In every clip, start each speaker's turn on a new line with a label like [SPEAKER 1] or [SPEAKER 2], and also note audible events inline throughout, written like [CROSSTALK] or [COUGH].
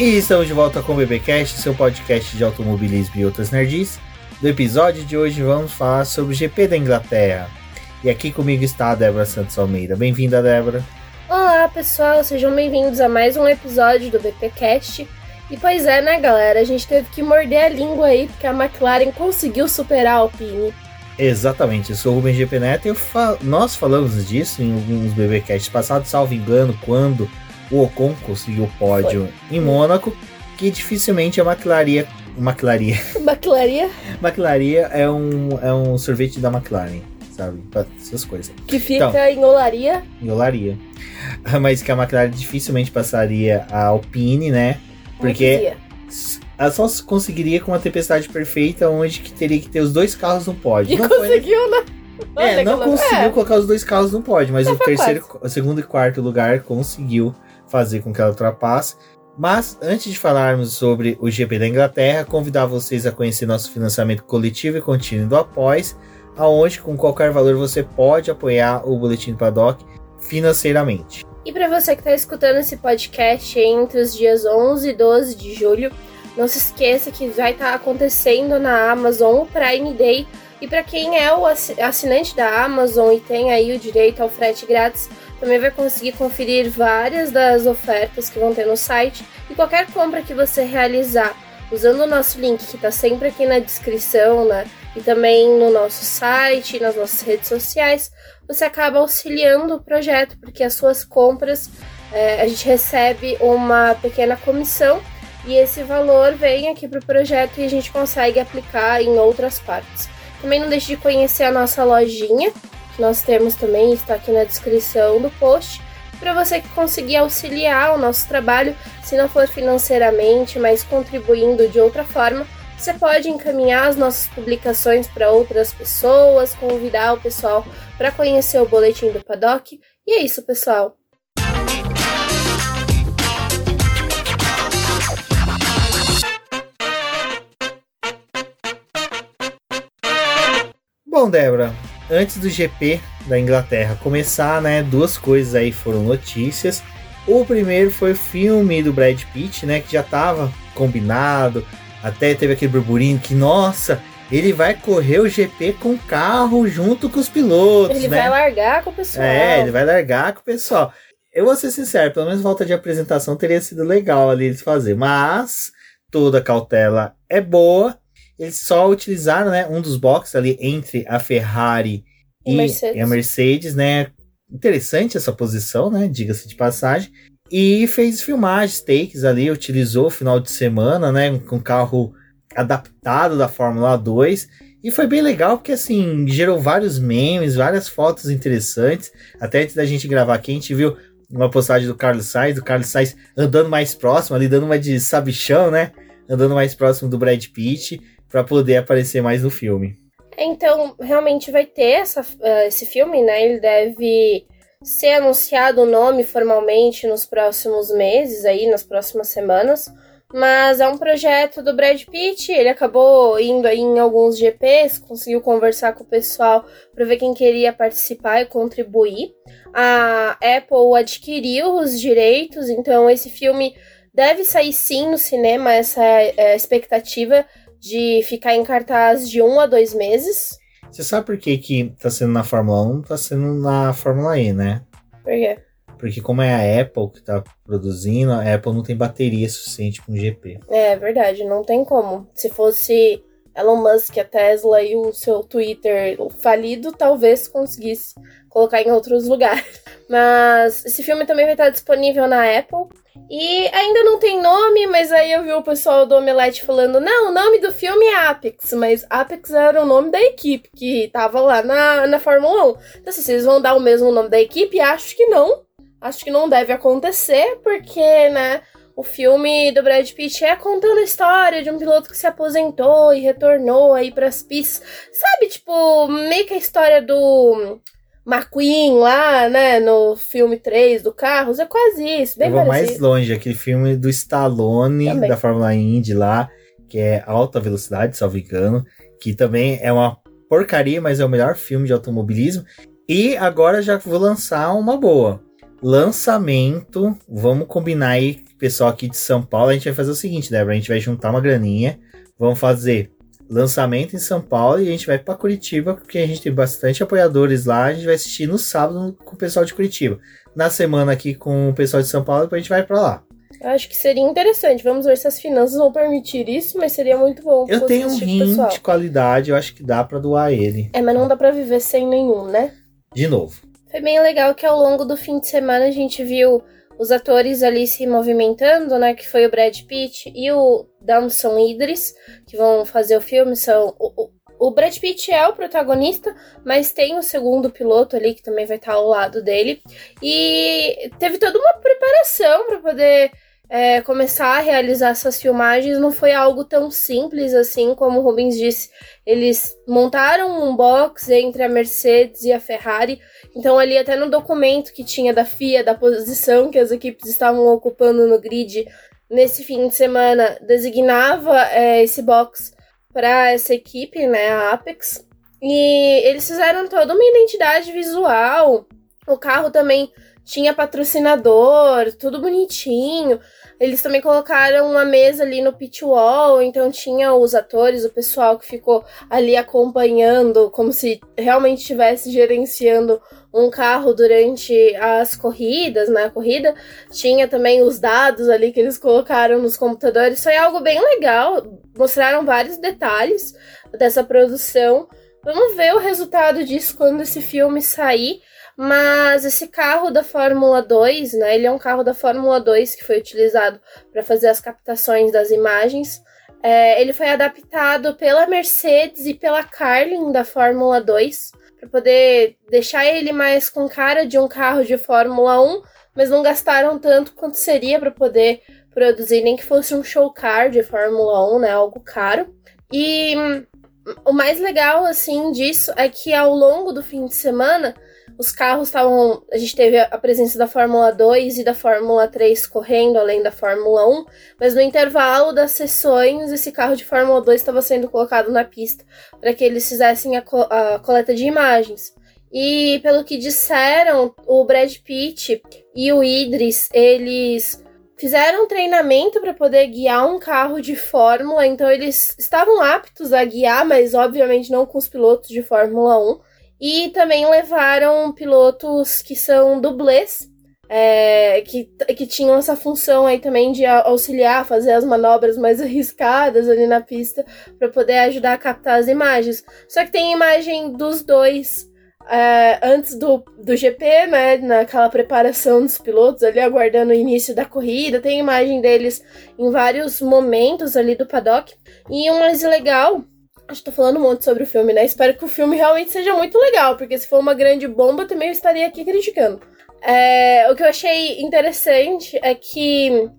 [SPEAKER 1] E estamos de volta com o BBcast, seu podcast de automobilismo e outras nerds. No episódio de hoje vamos falar sobre o GP da Inglaterra. E aqui comigo está a Débora Santos Almeida. Bem-vinda, Débora.
[SPEAKER 2] Olá, pessoal, sejam bem-vindos a mais um episódio do BPcast. E pois é, né, galera? A gente teve que morder a língua aí porque a McLaren conseguiu superar a Alpine.
[SPEAKER 1] Exatamente, eu sou o Rubem GP Neto e fa nós falamos disso em alguns BBcasts passados, salvo engano, quando o Ocon conseguiu o pódio Foi. em Mônaco, que dificilmente a McLaren. McLaren. [LAUGHS]
[SPEAKER 2] McLaren?
[SPEAKER 1] McLaren é um, é um sorvete da McLaren, sabe? Essas coisas.
[SPEAKER 2] Que fica então, em Olaria.
[SPEAKER 1] Em Olaria. [LAUGHS] Mas que a McLaren dificilmente passaria a Alpine, né? Porque ela só conseguiria com uma tempestade perfeita, onde que teria que ter os dois carros no pódio.
[SPEAKER 2] E não conseguiu,
[SPEAKER 1] né? É, não conseguiu é. colocar os dois carros no pódio, mas o terceiro, o segundo e quarto lugar conseguiu fazer com que ela ultrapasse. Mas antes de falarmos sobre o GP da Inglaterra, convidar vocês a conhecer nosso financiamento coletivo e contínuo do Após, aonde com qualquer valor você pode apoiar o Boletim do Paddock financeiramente.
[SPEAKER 2] E para você que está escutando esse podcast entre os dias 11 e 12 de julho, não se esqueça que vai estar tá acontecendo na Amazon o Prime Day. E para quem é o assinante da Amazon e tem aí o direito ao frete grátis, também vai conseguir conferir várias das ofertas que vão ter no site e qualquer compra que você realizar usando o nosso link que está sempre aqui na descrição, né? E também no nosso site, nas nossas redes sociais, você acaba auxiliando o projeto, porque as suas compras é, a gente recebe uma pequena comissão e esse valor vem aqui para o projeto e a gente consegue aplicar em outras partes. Também não deixe de conhecer a nossa lojinha, nós temos também, está aqui na descrição do post, para você conseguir auxiliar o nosso trabalho, se não for financeiramente, mas contribuindo de outra forma. Você pode encaminhar as nossas publicações para outras pessoas, convidar o pessoal para conhecer o boletim do Paddock. E é isso, pessoal.
[SPEAKER 1] Bom, Débora, antes do GP da Inglaterra começar, né, duas coisas aí foram notícias. O primeiro foi o filme do Brad Pitt, né, que já estava combinado, até teve aquele burburinho que, nossa, ele vai correr o GP com o carro junto com os pilotos,
[SPEAKER 2] Ele
[SPEAKER 1] né?
[SPEAKER 2] vai largar com o pessoal.
[SPEAKER 1] É, ele vai largar com o pessoal. Eu vou ser sincero, pelo menos volta de apresentação teria sido legal ali eles fazer, mas toda cautela é boa eles só utilizaram né, um dos boxes ali entre a Ferrari e, Mercedes. e a Mercedes, né? Interessante essa posição, né? Diga-se de passagem. E fez filmagens, takes ali, utilizou o final de semana, né? Com carro adaptado da Fórmula 2. E foi bem legal porque, assim, gerou vários memes, várias fotos interessantes. Até antes da gente gravar aqui, a gente viu uma postagem do Carlos Sainz, do Carlos Sainz andando mais próximo, ali dando uma de sabichão, né? Andando mais próximo do Brad Pitt para poder aparecer mais no filme.
[SPEAKER 2] Então, realmente vai ter essa, uh, esse filme, né? Ele deve ser anunciado o nome formalmente nos próximos meses, aí, nas próximas semanas. Mas é um projeto do Brad Pitt, ele acabou indo aí em alguns GPs, conseguiu conversar com o pessoal para ver quem queria participar e contribuir. A Apple adquiriu os direitos, então esse filme deve sair sim no cinema, essa é a expectativa de ficar em cartaz de um a dois meses.
[SPEAKER 1] Você sabe por que, que tá sendo na Fórmula 1, tá sendo na Fórmula E, né?
[SPEAKER 2] Por quê?
[SPEAKER 1] Porque como é a Apple que tá produzindo, a Apple não tem bateria suficiente para um GP.
[SPEAKER 2] É verdade, não tem como. Se fosse Elon Musk, a Tesla e o seu Twitter falido, talvez conseguisse colocar em outros lugares. [LAUGHS] Mas esse filme também vai estar disponível na Apple. E ainda não tem nome, mas aí eu vi o pessoal do Omelete falando: não, o nome do filme é Apex, mas Apex era o nome da equipe que tava lá na, na Fórmula 1. Então, assim, vocês vão dar o mesmo nome da equipe? Acho que não. Acho que não deve acontecer, porque, né, o filme do Brad Pitt é contando a história de um piloto que se aposentou e retornou aí pras pistas. Sabe, tipo, meio que a história do McQueen lá, né, no filme 3 do Carros, é quase isso, bem Eu
[SPEAKER 1] vou mais longe, aquele filme do Stallone, também. da Fórmula Indy lá, que é Alta Velocidade, salvo engano, que também é uma porcaria, mas é o melhor filme de automobilismo. E agora já vou lançar uma boa. Lançamento, vamos combinar aí pessoal aqui de São Paulo, a gente vai fazer o seguinte, Débora, a gente vai juntar uma graninha, vamos fazer lançamento em São Paulo e a gente vai para Curitiba, porque a gente tem bastante apoiadores lá, a gente vai assistir no sábado com o pessoal de Curitiba. Na semana aqui com o pessoal de São Paulo, depois a gente vai para lá.
[SPEAKER 2] Eu acho que seria interessante. Vamos ver se as finanças vão permitir isso, mas seria muito bom.
[SPEAKER 1] Eu tenho um rim pessoal. de qualidade, eu acho que dá para doar ele.
[SPEAKER 2] É, mas não dá para viver sem nenhum, né?
[SPEAKER 1] De novo.
[SPEAKER 2] Foi bem legal que ao longo do fim de semana a gente viu os atores ali se movimentando, né? Que foi o Brad Pitt e o Damson Idris, que vão fazer o filme. São o, o, o Brad Pitt é o protagonista, mas tem o segundo piloto ali que também vai estar ao lado dele. E teve toda uma preparação para poder é, começar a realizar essas filmagens não foi algo tão simples assim, como o Rubens disse. Eles montaram um box entre a Mercedes e a Ferrari. Então, ali, até no documento que tinha da FIA, da posição que as equipes estavam ocupando no grid nesse fim de semana, designava é, esse box para essa equipe, né, a Apex. E eles fizeram toda uma identidade visual. O carro também tinha patrocinador, tudo bonitinho. Eles também colocaram uma mesa ali no pit wall, então tinha os atores, o pessoal que ficou ali acompanhando, como se realmente estivesse gerenciando um carro durante as corridas, na né, corrida. Tinha também os dados ali que eles colocaram nos computadores. Foi algo bem legal. Mostraram vários detalhes dessa produção. Vamos ver o resultado disso quando esse filme sair. Mas esse carro da Fórmula 2, né? Ele é um carro da Fórmula 2 que foi utilizado para fazer as captações das imagens. É, ele foi adaptado pela Mercedes e pela Carlin da Fórmula 2 para poder deixar ele mais com cara de um carro de Fórmula 1, mas não gastaram tanto quanto seria para poder produzir, nem que fosse um show car de Fórmula 1, né? Algo caro. E hum, o mais legal assim disso é que ao longo do fim de semana os carros estavam. A gente teve a presença da Fórmula 2 e da Fórmula 3 correndo, além da Fórmula 1, mas no intervalo das sessões, esse carro de Fórmula 2 estava sendo colocado na pista para que eles fizessem a, co a coleta de imagens. E pelo que disseram, o Brad Pitt e o Idris, eles fizeram treinamento para poder guiar um carro de Fórmula, então eles estavam aptos a guiar, mas obviamente não com os pilotos de Fórmula 1. E também levaram pilotos que são dublês, é, que, que tinham essa função aí também de auxiliar, fazer as manobras mais [LAUGHS] arriscadas ali na pista para poder ajudar a captar as imagens. Só que tem imagem dos dois é, antes do, do GP, né? Naquela preparação dos pilotos ali, aguardando o início da corrida. Tem imagem deles em vários momentos ali do paddock. E o mais legal Acho que tô falando um monte sobre o filme, né? Espero que o filme realmente seja muito legal, porque se for uma grande bomba, também eu estaria aqui criticando. É, o que eu achei interessante é que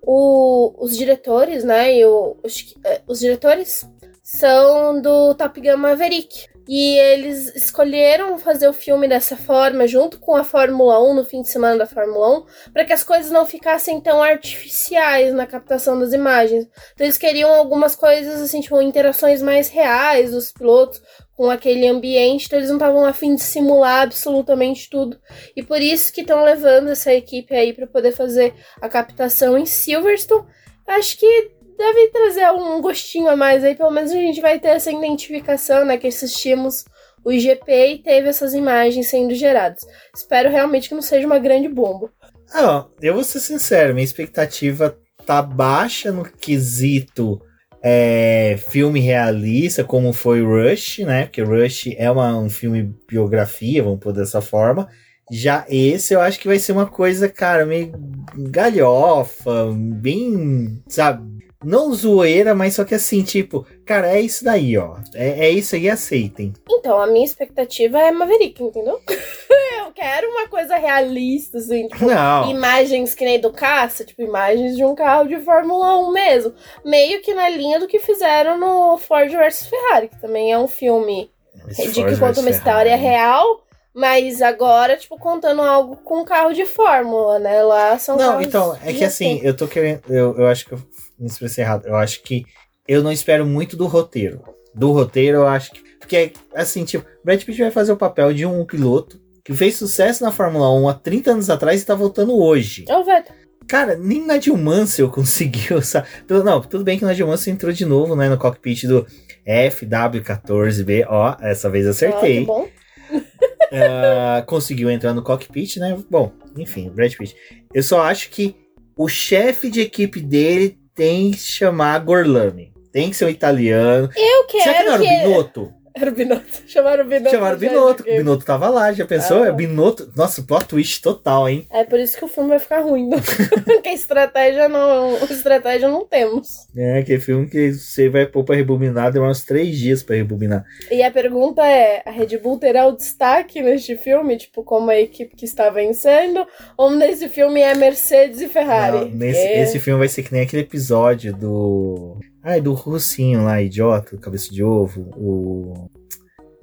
[SPEAKER 2] o, os diretores, né? E o, os, é, os diretores são do Top Gun Maverick. E eles escolheram fazer o filme dessa forma, junto com a Fórmula 1, no fim de semana da Fórmula 1, para que as coisas não ficassem tão artificiais na captação das imagens. Então eles queriam algumas coisas, assim, tipo, interações mais reais dos pilotos com aquele ambiente, então eles não estavam afim de simular absolutamente tudo. E por isso que estão levando essa equipe aí para poder fazer a captação em Silverstone. Acho que deve trazer um gostinho a mais aí, pelo menos a gente vai ter essa identificação, né, que assistimos o IGP e teve essas imagens sendo geradas. Espero realmente que não seja uma grande bomba.
[SPEAKER 1] Ah, eu vou ser sincero, minha expectativa tá baixa no quesito é, filme realista, como foi Rush, né? Porque Rush é uma, um filme biografia, vamos pôr dessa forma. Já esse eu acho que vai ser uma coisa, cara, meio galhofa, bem, sabe, não zoeira, mas só que assim, tipo, cara, é isso daí, ó. É, é isso aí, aceitem.
[SPEAKER 2] Então, a minha expectativa é Maverick, entendeu? [LAUGHS] eu quero uma coisa realista, assim, tipo,
[SPEAKER 1] não.
[SPEAKER 2] imagens que nem do caça, tipo, imagens de um carro de Fórmula 1 mesmo. Meio que na linha do que fizeram no Ford vs Ferrari, que também é um filme que conta uma história real. Mas agora, tipo, contando algo com carro de fórmula, né? Lá são
[SPEAKER 1] Não, então, é que assim, eu tô querendo. Eu, eu acho que eu me expressei errado. Eu acho que eu não espero muito do roteiro. Do roteiro, eu acho que. Porque, assim, tipo, Brad Pitt vai fazer o papel de um piloto que fez sucesso na Fórmula 1 há 30 anos atrás e tá voltando hoje.
[SPEAKER 2] É o Vettel.
[SPEAKER 1] Cara, nem Nadia Mansell [LAUGHS] conseguiu, sabe? Não, tudo bem que Nadia Mansell entrou de novo, né, no cockpit do FW14B. Ó, essa vez acertei.
[SPEAKER 2] Que bom.
[SPEAKER 1] uh, [LAUGHS] conseguiu entrar no cockpit, né? Bom, enfim, Brad Pitt. Eu só acho que o chefe de equipe dele tem que chamar Gorlami. Tem que ser um italiano.
[SPEAKER 2] Eu quero
[SPEAKER 1] Será que não era o
[SPEAKER 2] que-
[SPEAKER 1] Binotto?
[SPEAKER 2] Era o Binotto. [LAUGHS] Chamaram o Binotto.
[SPEAKER 1] Chamaram o Binotto. O
[SPEAKER 2] que-
[SPEAKER 1] Binotto tava lá, já pensou?
[SPEAKER 2] Ah.
[SPEAKER 1] É Binotto. Nossa, plot twist total, hein?
[SPEAKER 2] É por isso que o filme vai ficar ruim. [LAUGHS] Porque a estratégia não. Estratégia não temos.
[SPEAKER 1] É, aquele filme que você vai pôr pra rebobinar, demora uns três dias pra rebobinar.
[SPEAKER 2] E a pergunta é: a Red Bull terá o destaque neste filme, tipo, como a equipe que está vencendo? Ou nesse filme é Mercedes e Ferrari?
[SPEAKER 1] Não, nesse,
[SPEAKER 2] É.
[SPEAKER 1] Esse filme vai ser que nem aquele episódio do. Ai, do Russinho lá, idiota, cabeça de ovo, o.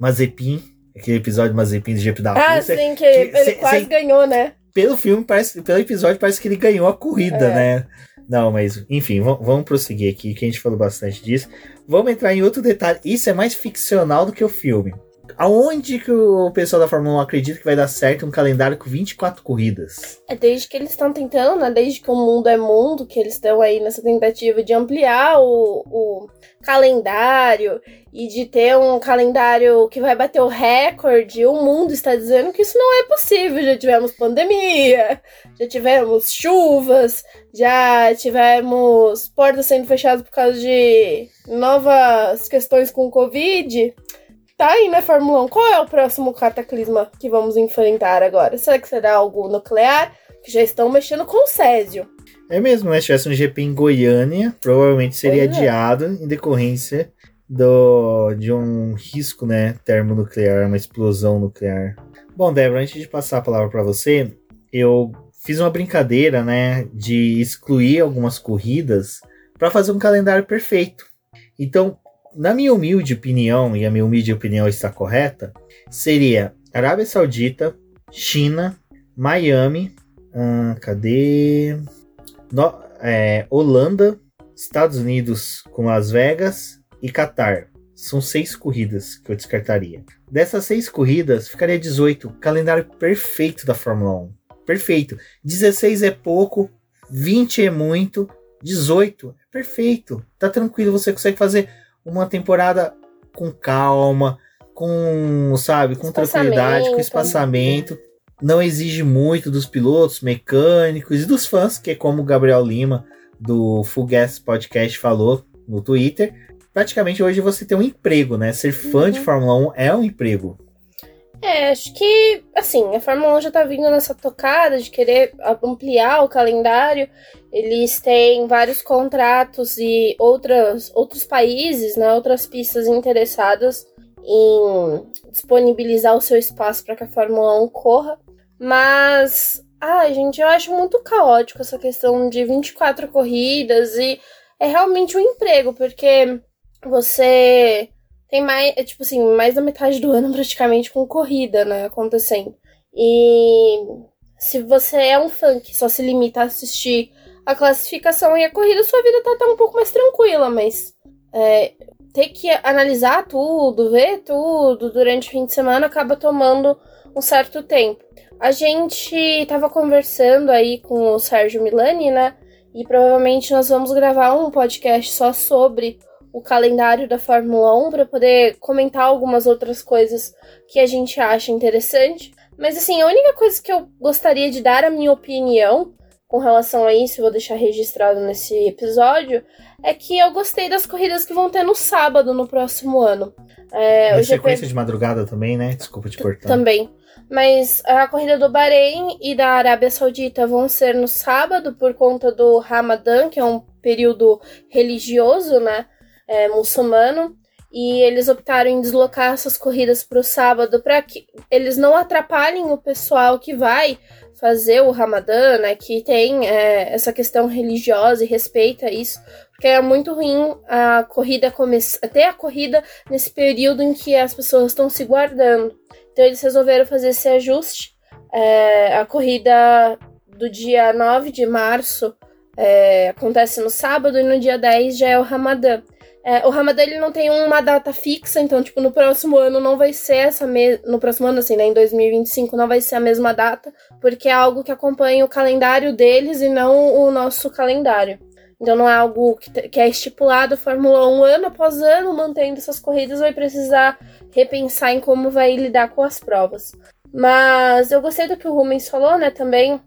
[SPEAKER 1] Mazepin. Aquele episódio Mazepin do GP da
[SPEAKER 2] Ah,
[SPEAKER 1] Rússia.
[SPEAKER 2] sim, que,
[SPEAKER 1] que-
[SPEAKER 2] ele
[SPEAKER 1] cê-
[SPEAKER 2] quase
[SPEAKER 1] cê-
[SPEAKER 2] ganhou, né?
[SPEAKER 1] Pelo filme, parece, pelo episódio, parece que ele ganhou a corrida,
[SPEAKER 2] É.
[SPEAKER 1] né? Não, mas, enfim, vamos prosseguir aqui, que a gente falou bastante disso. Vamos entrar em outro detalhe. Isso é mais ficcional do que o filme. Aonde que o pessoal da Fórmula 1 acredita que vai dar certo um calendário com 24 corridas?
[SPEAKER 2] É desde que eles estão tentando, né? Desde que o mundo é mundo, que eles estão aí nessa tentativa de ampliar o, o calendário e de ter um calendário que vai bater o recorde. O mundo está dizendo que isso não é possível. Já tivemos pandemia, já tivemos chuvas, já tivemos portas sendo fechadas por causa de novas questões com o Covid. Tá aí, né, Fórmula 1? Qual é o próximo cataclisma que vamos enfrentar agora? Será que será algo nuclear? Que já estão mexendo com o Césio.
[SPEAKER 1] É mesmo, né? Se tivesse um GP em Goiânia, provavelmente seria
[SPEAKER 2] Pois é.
[SPEAKER 1] adiado em decorrência do, de um risco, né? Termonuclear, uma explosão nuclear. Bom, Débora, antes de passar a palavra para você, eu fiz uma brincadeira, né? De excluir algumas corridas para fazer um calendário perfeito. Então, na minha humilde opinião, e a minha humilde opinião está correta, seria Arábia Saudita, China, Miami, ah, cadê? No- é, Holanda, Estados Unidos com Las Vegas e Catar. São seis corridas que eu descartaria. Dessas seis corridas, ficaria 18. Calendário perfeito da Fórmula 1. Perfeito. 16 é pouco, 20 é muito, 18 é perfeito. Tá tranquilo, você consegue fazer uma temporada com calma, com, sabe, com tranquilidade, com espaçamento. Não exige muito dos pilotos, mecânicos e dos fãs, que é como o Gabriel Lima do Full Gas Podcast falou no Twitter. Praticamente hoje você tem um emprego, né? Ser fã de
[SPEAKER 2] Uhum.
[SPEAKER 1] Fórmula 1 é um emprego.
[SPEAKER 2] É, acho que, assim, a Fórmula 1 já tá vindo nessa tocada de querer ampliar o calendário. Eles têm vários contratos e outras, outros países, né, outras pistas interessadas em disponibilizar o seu espaço para que a Fórmula 1 corra. Mas, ai, gente, eu acho muito caótico essa questão de 24 corridas e é realmente um emprego, porque você tem mais, é, tipo assim, mais da metade do ano [LAUGHS] praticamente com corrida, né, acontecendo. E se você é um fã que só se limita a assistir a classificação e a corrida, sua vida tá, tá um pouco mais tranquila, mas é, ter que analisar tudo, ver tudo durante o fim de semana acaba tomando um certo tempo. A gente tava conversando aí com o Sérgio Milani, né? E provavelmente nós vamos gravar um podcast só sobre o calendário da Fórmula 1 para poder comentar algumas outras coisas que a gente acha interessante. Mas assim, a única coisa que eu gostaria de dar a minha opinião com relação a isso, vou deixar registrado nesse episódio, é que eu gostei das corridas que vão ter no sábado no próximo ano. É, o GP
[SPEAKER 1] sequência de madrugada também, né? Desculpa te cortar.
[SPEAKER 2] também. Mas a corrida do Bahrein e da Arábia Saudita vão ser no sábado por conta do Ramadã, que é um período religioso, né? é, muçulmano. E eles optaram em deslocar essas corridas para o sábado para que eles não atrapalhem o pessoal que vai fazer o Ramadã, né? Que tem é, essa questão religiosa e respeita isso. Porque é muito ruim a corrida começar, ter a corrida nesse período em que as pessoas estão se guardando. Então eles resolveram fazer esse ajuste. É, a corrida do dia 9 de março é, acontece no sábado e no dia 10 já é o Ramadã. É, o Ramadã ele não tem uma data fixa, então, tipo, no próximo ano não vai ser essa mesma. No próximo ano, assim, né? Em 2025 não vai ser a mesma data, porque é algo que acompanha o calendário deles e não o nosso calendário. Então não é algo que, que é estipulado Fórmula 1 ano após ano, mantendo essas corridas, vai precisar repensar em como vai lidar com as provas. Mas eu gostei do que o Rumens falou, né? Também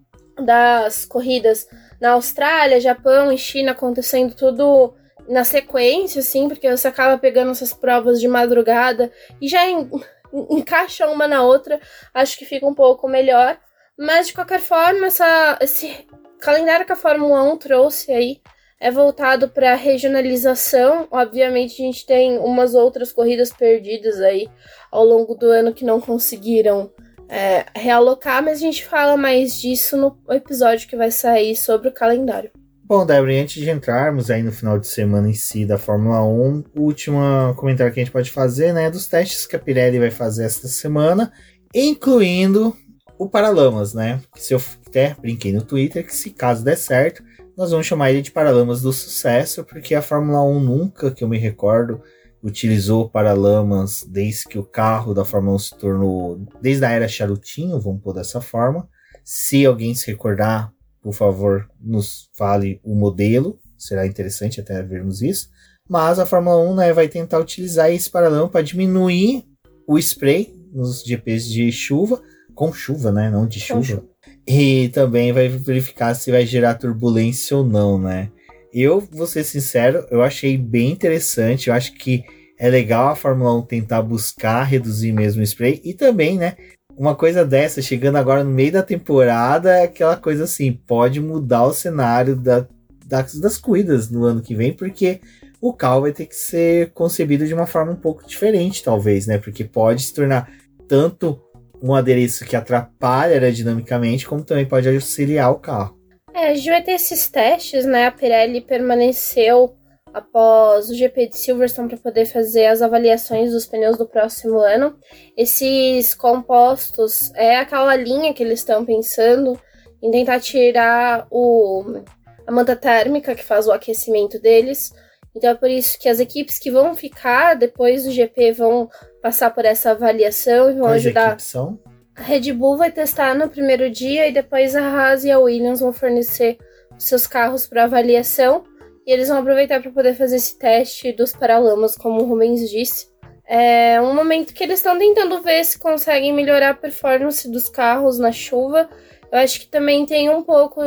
[SPEAKER 2] das corridas na Austrália, Japão e China acontecendo tudo na sequência, assim, porque você acaba pegando essas provas de madrugada e já en [LAUGHS] encaixa uma na outra, acho que fica um pouco melhor. Mas de qualquer forma, essa, esse calendário que a Fórmula 1 trouxe aí é voltado para regionalização. Obviamente, a gente tem umas outras corridas perdidas aí ao longo do ano que não conseguiram é, realocar, mas a gente fala mais disso no episódio que vai sair sobre o calendário.
[SPEAKER 1] Bom, Débora, antes de entrarmos aí no final de semana em si da Fórmula 1, o último comentário que a gente pode fazer, né, é dos testes que a Pirelli vai fazer esta semana, incluindo o Paralamas, né? Se eu até brinquei no Twitter que se caso der certo, nós vamos chamar ele de Paralamas do Sucesso, porque a Fórmula 1 nunca, que eu me recordo, utilizou Paralamas desde que o carro da Fórmula 1 se tornou, desde a era charutinho, vamos pôr dessa forma. Se alguém se recordar, por favor, nos fale o modelo, será interessante até vermos isso. Mas a Fórmula 1 né, vai tentar utilizar esse paralama para diminuir o spray nos GPs de chuva, com chuva, né? Não de chuva. chuva. E também vai verificar se vai gerar turbulência ou não, né? Eu vou ser sincero, eu achei bem interessante. Eu acho que é legal a Fórmula 1 tentar buscar reduzir mesmo o spray e também, né? Uma coisa dessa, chegando agora no meio da temporada, é aquela coisa assim, pode mudar o cenário da, das, das corridas no ano que vem, porque o carro vai ter que ser concebido de uma forma um pouco diferente, talvez, né? Porque pode se tornar tanto um adereço que atrapalha aerodinamicamente, como também pode auxiliar o carro.
[SPEAKER 2] É, a gente vai ter esses testes, né? A Pirelli permaneceu após o GP de Silverstone para poder fazer as avaliações dos pneus do próximo ano. Esses compostos é aquela linha que eles estão pensando em tentar tirar o, a manta térmica que faz o aquecimento deles. Então é por isso que as equipes que vão ficar depois do GP vão passar por essa avaliação e vão
[SPEAKER 1] Quais
[SPEAKER 2] ajudar.
[SPEAKER 1] São?
[SPEAKER 2] A Red Bull vai testar no primeiro dia e depois a Haas e a Williams vão fornecer seus carros para avaliação. E eles vão aproveitar para poder fazer esse teste dos paralamas, como o Rubens disse. É um momento que eles estão tentando ver se conseguem melhorar a performance dos carros na chuva. Eu acho que também tem um pouco,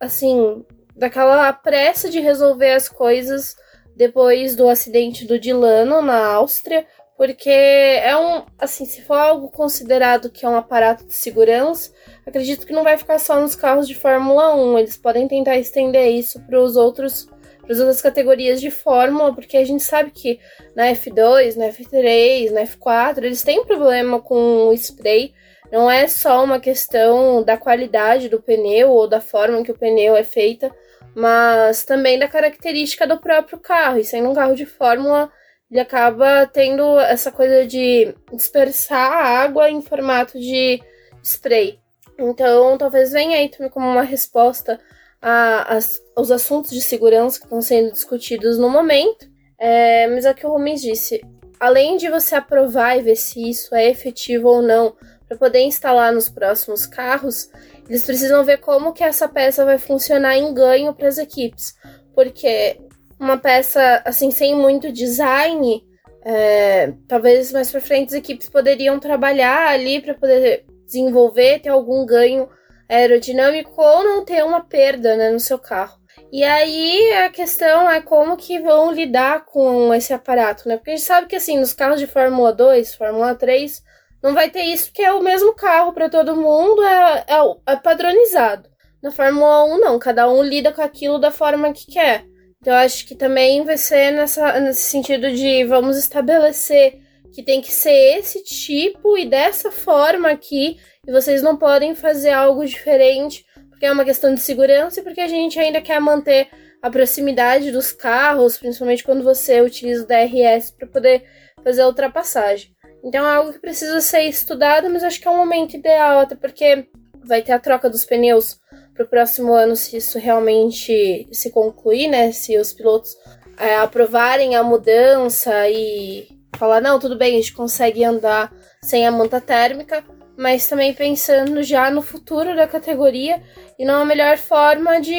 [SPEAKER 2] assim, daquela pressa de resolver as coisas depois do acidente do Dilano na Áustria, porque é um, assim, se for algo considerado que é um aparato de segurança, acredito que não vai ficar só nos carros de Fórmula 1, eles podem tentar estender isso para os outros para as outras categorias de fórmula, porque a gente sabe que na F2, na F3, na F4, eles têm problema com o spray. Não é só uma questão da qualidade do pneu ou da forma que o pneu é feita, mas também da característica do próprio carro. E sendo um carro de fórmula, ele acaba tendo essa coisa de dispersar a água em formato de spray. Então, talvez venha aí também como uma resposta a, as, os assuntos de segurança que estão sendo discutidos no momento. É, mas é o que o Rubens disse: além de você aprovar e ver se isso é efetivo ou não para poder instalar nos próximos carros, eles precisam ver como que essa peça vai funcionar em ganho para as equipes, porque uma peça assim sem muito design, é, talvez mais para frente as equipes poderiam trabalhar ali para poder desenvolver, ter algum ganho aerodinâmico ou não ter uma perda né, no seu carro. E aí a questão é como que vão lidar com esse aparato, né? Porque a gente sabe que assim, nos carros de Fórmula 2, Fórmula 3, não vai ter isso, porque é o mesmo carro para todo mundo, é, é, é, padronizado. Na Fórmula 1, não, cada um lida com aquilo da forma que quer. Então, eu acho que também vai ser nessa, nesse sentido de vamos estabelecer que tem que ser esse tipo e dessa forma aqui, e vocês não podem fazer algo diferente, porque é uma questão de segurança e porque a gente ainda quer manter a proximidade dos carros, principalmente quando você utiliza o DRS para poder fazer a ultrapassagem. Então é algo que precisa ser estudado, mas acho que é um momento ideal, até porque vai ter a troca dos pneus para o próximo ano, se isso realmente se concluir, né? Se os pilotos é, aprovarem a mudança e falar, não, tudo bem, a gente consegue andar sem a manta térmica, mas também pensando já no futuro da categoria e numa melhor forma de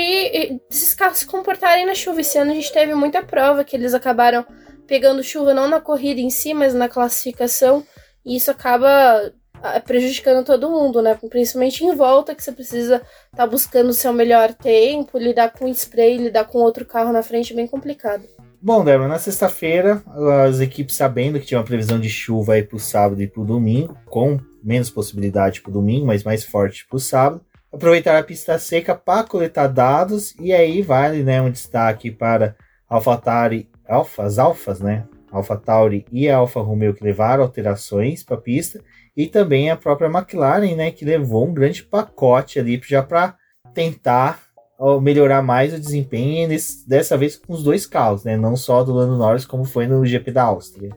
[SPEAKER 2] esses carros se comportarem na chuva. Esse ano a gente teve muita prova que eles acabaram pegando chuva não na corrida em si, mas na classificação, e isso acaba ah, prejudicando todo mundo, né? Principalmente em volta, que você precisa estar tá buscando o seu melhor tempo, lidar com spray, lidar com outro carro na frente é bem complicado.
[SPEAKER 1] Bom, Débora, na sexta-feira, as equipes sabendo que tinha uma previsão de chuva aí pro sábado e pro domingo, com menos possibilidade pro domingo, mas mais forte pro sábado, aproveitar a pista seca para coletar dados e aí vale né, um destaque para AlphaTauri, Alfa, as Alfas, né? AlphaTauri e Alfa Romeo que levaram alterações para a pista e também a própria McLaren, né, que levou um grande pacote ali já para tentar melhorar mais o desempenho nesse, dessa vez com os dois carros, né, não só do Lando Norris como foi no GP da Áustria.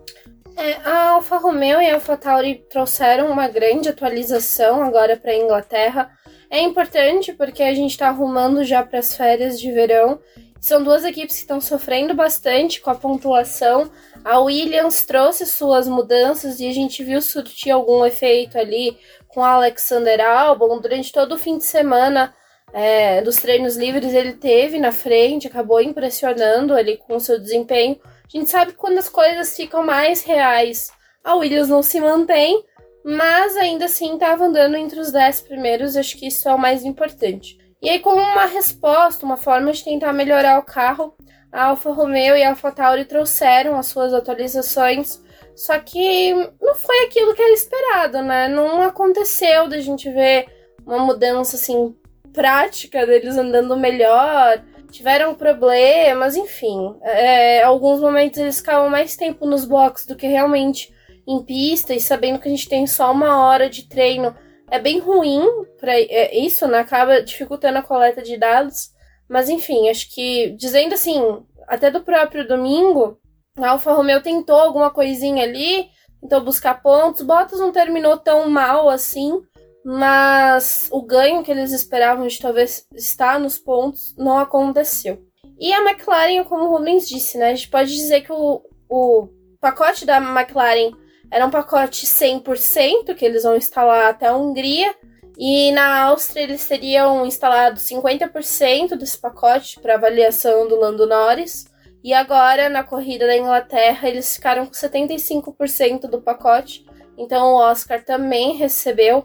[SPEAKER 2] É, a Alfa Romeo e a Alfa Tauri trouxeram uma grande atualização agora para a Inglaterra é importante porque a gente está arrumando já para as férias de verão. São duas equipes que estão sofrendo bastante com a pontuação. A Williams trouxe suas mudanças e a gente viu surtir algum efeito ali com Alexander Albon. Durante todo o fim de semana é, dos treinos livres, ele teve na frente, acabou impressionando ali com o seu desempenho. A gente sabe quando as coisas ficam mais reais, a Williams não se mantém, mas ainda assim estava andando entre os 10 primeiros, acho que isso é o mais importante. E aí, como uma resposta, uma forma de tentar melhorar o carro, a Alfa Romeo e a Alfa Tauri trouxeram as suas atualizações, só que não foi aquilo que era esperado, né? Não aconteceu da gente ver uma mudança assim prática deles andando melhor. Tiveram problemas, enfim. É, alguns momentos eles ficavam mais tempo nos boxes do que realmente em pista e sabendo que a gente tem só uma hora de treino é bem ruim para é, isso, né? Acaba dificultando a coleta de dados. Mas enfim, acho que dizendo assim, até do próprio domingo, a Alfa Romeo tentou alguma coisinha ali, tentou buscar pontos. Bottas não terminou tão mal assim, mas o ganho que eles esperavam de talvez estar nos pontos não aconteceu. E a McLaren, como o Rubens disse, né? A gente pode dizer que o, o pacote da McLaren era um pacote 100% que eles vão instalar até a Hungria. E na Áustria eles teriam instalado 50% desse pacote para avaliação do Lando Norris. E agora, na corrida da Inglaterra, eles ficaram com 75% do pacote. Então o Oscar também recebeu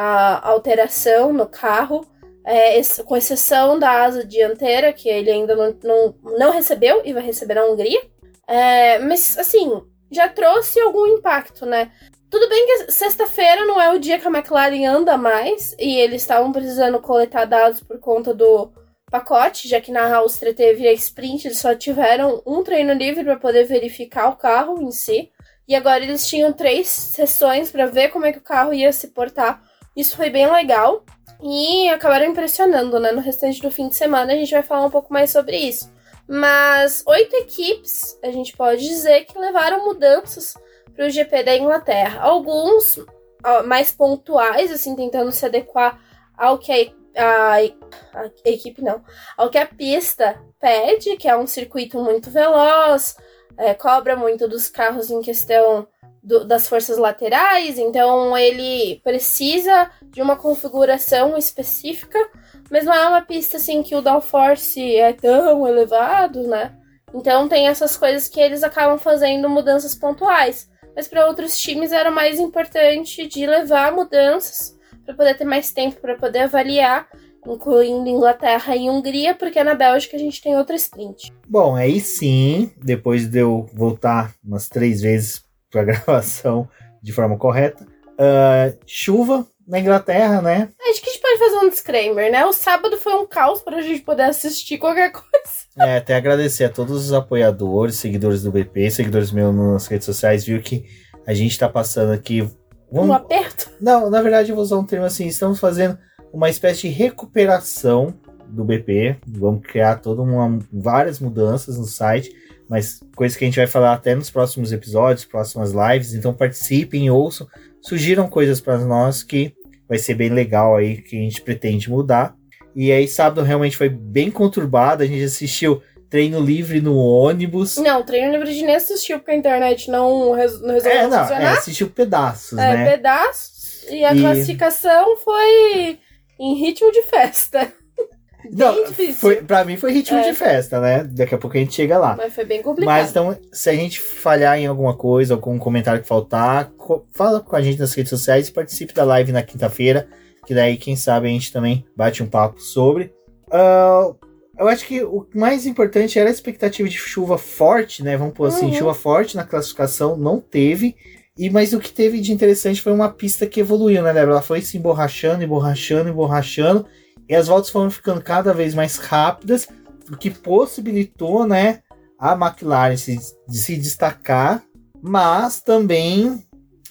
[SPEAKER 2] a alteração no carro, é, com exceção da asa dianteira, que ele ainda não, não, não recebeu e vai receber na Hungria. É, mas assim, já trouxe algum impacto, né? Tudo bem que sexta-feira não é o dia que a McLaren anda mais e eles estavam precisando coletar dados por conta do pacote, já que na Áustria teve a sprint, eles só tiveram um treino livre para poder verificar o carro em si. E agora eles tinham três sessões para ver como é que o carro ia se portar. Isso foi bem legal e acabaram impressionando, né? No restante do fim de semana a gente vai falar um pouco mais sobre isso. Mas oito equipes, a gente pode dizer que levaram mudanças para o GP da Inglaterra. Alguns mais pontuais, assim, tentando se adequar ao que a, a, a, equipe não, ao que a pista pede, que é um circuito muito veloz, é, cobra muito dos carros em questão do, das forças laterais, então ele precisa de uma configuração específica mas não é uma pista assim que o downforce é tão elevado, né? Então tem essas coisas que eles acabam fazendo mudanças pontuais. Mas para outros times era mais importante de levar mudanças para poder ter mais tempo para poder avaliar, incluindo Inglaterra e Hungria, porque na Bélgica a gente tem outra sprint.
[SPEAKER 1] Bom, aí sim, depois de eu voltar umas três vezes para a [LAUGHS] gravação de forma correta, uh, chuva na Inglaterra, né?
[SPEAKER 2] Acho que a gente pode fazer um disclaimer, né? O sábado foi um caos pra gente poder assistir qualquer [LAUGHS] coisa.
[SPEAKER 1] É, até agradecer a todos os apoiadores, seguidores do BP, seguidores meus nas redes sociais, viu que a gente tá passando aqui.
[SPEAKER 2] Vamos... Um aperto?
[SPEAKER 1] Não, na verdade eu vou usar um termo assim, estamos fazendo uma espécie de recuperação do BP. Vamos criar toda uma várias mudanças no site, mas coisas que a gente vai falar até nos próximos episódios, próximas lives. Então participem, ouçam, sugiram coisas para nós que vai ser bem legal aí que a gente pretende mudar. E aí sábado realmente foi bem conturbado, a gente assistiu treino livre no ônibus.
[SPEAKER 2] Não, treino livre de nem assistiu porque a internet não, res, resolveu
[SPEAKER 1] É, não, é,
[SPEAKER 2] funcionar.
[SPEAKER 1] assistiu pedaços,
[SPEAKER 2] É,
[SPEAKER 1] né?
[SPEAKER 2] pedaços. E a
[SPEAKER 1] E-
[SPEAKER 2] classificação foi em ritmo de festa.
[SPEAKER 1] Não,
[SPEAKER 2] difícil.
[SPEAKER 1] foi, pra mim foi ritmo
[SPEAKER 2] É.
[SPEAKER 1] de festa, né? Daqui a pouco a gente chega lá.
[SPEAKER 2] Mas foi bem complicado.
[SPEAKER 1] Mas então, se a gente falhar em alguma coisa, algum comentário que faltar, co- fala com a gente nas redes sociais e participe da live na quinta-feira, que daí, quem sabe, a gente também bate um papo sobre. Ah, eu acho que o mais importante era a expectativa de chuva forte, né? Vamos pôr assim,
[SPEAKER 2] Uhum.
[SPEAKER 1] chuva forte na classificação, não teve. E, mas o que teve de interessante foi uma pista que evoluiu, né, Débora? Ela foi se emborrachando, emborrachando, emborrachando. E as voltas foram ficando cada vez mais rápidas, o que possibilitou, né, a McLaren se, se destacar, mas também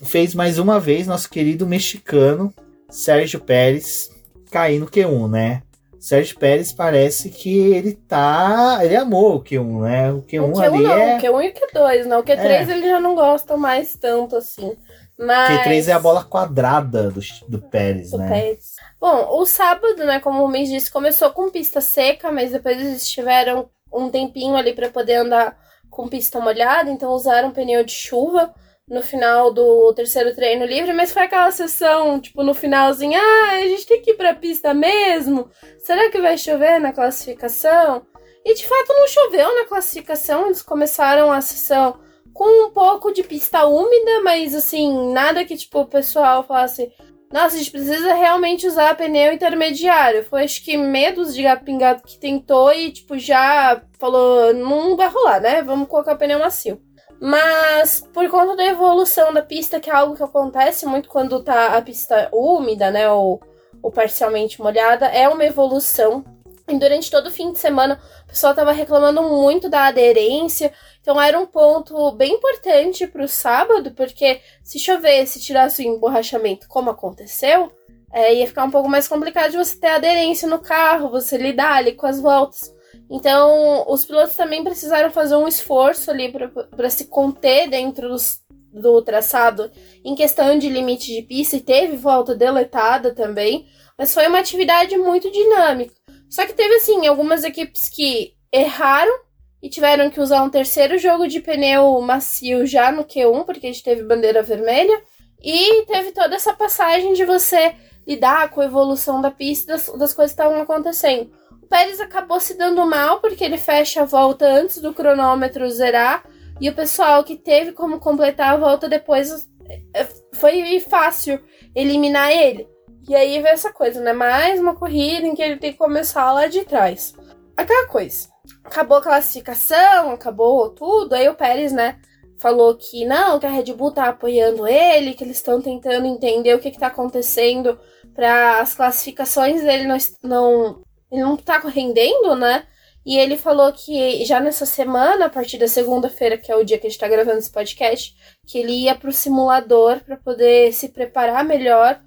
[SPEAKER 1] fez mais uma vez nosso querido mexicano Sérgio Pérez cair no Q1, né? Sérgio Pérez parece que ele tá. Ele amou o Q1, né? O Q1,
[SPEAKER 2] o Q1
[SPEAKER 1] ali
[SPEAKER 2] não,
[SPEAKER 1] é.
[SPEAKER 2] o Q1 e o Q2, né? O Q3
[SPEAKER 1] É.
[SPEAKER 2] ele já não gosta mais tanto assim. Mas...
[SPEAKER 1] Q3 é a bola quadrada do, do Pérez,
[SPEAKER 2] do
[SPEAKER 1] né?
[SPEAKER 2] Pérez. Bom, o sábado, né, como o mês disse, começou com pista seca, mas depois eles tiveram um tempinho ali para poder andar com pista molhada, então usaram pneu de chuva no final do terceiro treino livre, mas foi aquela sessão, tipo, no finalzinho, ah, a gente tem que ir pra pista mesmo? Será que vai chover na classificação? E de fato não choveu na classificação, eles começaram a sessão com um pouco de pista úmida, mas assim, nada que tipo o pessoal falasse, nossa, a gente precisa realmente usar pneu intermediário. Foi acho que medos de gato pingado que tentou e tipo já falou, não vai rolar, né? Vamos colocar pneu macio. Mas por conta da evolução da pista, que é algo que acontece muito quando tá a pista úmida, né, ou, ou parcialmente molhada, é uma evolução. E durante todo o fim de semana, o pessoal tava reclamando muito da aderência. Então era um ponto bem importante pro sábado, porque se chovesse, tirasse o emborrachamento, como aconteceu, é, ia ficar um pouco mais complicado de você ter aderência no carro, você lidar ali com as voltas. Então, os pilotos também precisaram fazer um esforço ali para se conter dentro dos, do traçado em questão de limite de pista, e teve volta deletada também, mas foi uma atividade muito dinâmica. Só que teve, assim, algumas equipes que erraram e tiveram que usar um terceiro jogo de pneu macio já no Q1, porque a gente teve bandeira vermelha. E teve toda essa passagem de você lidar com a evolução da pista das, das coisas que estavam acontecendo. O Pérez acabou se dando mal porque ele fecha a volta antes do cronômetro zerar. E o pessoal que teve como completar a volta depois é, foi fácil eliminar ele. E aí veio essa coisa, né? Mais uma corrida em que ele tem que começar lá de trás. Aquela coisa. Acabou a classificação, acabou tudo. Aí o Pérez, né? Falou que não, que a Red Bull tá apoiando ele, que eles estão tentando entender o que, que tá acontecendo para as classificações dele não, não, ele não tá rendendo, né? E ele falou que já nessa semana, a partir da segunda-feira, que é o dia que a gente tá gravando esse podcast, que ele ia pro simulador para poder se preparar melhor,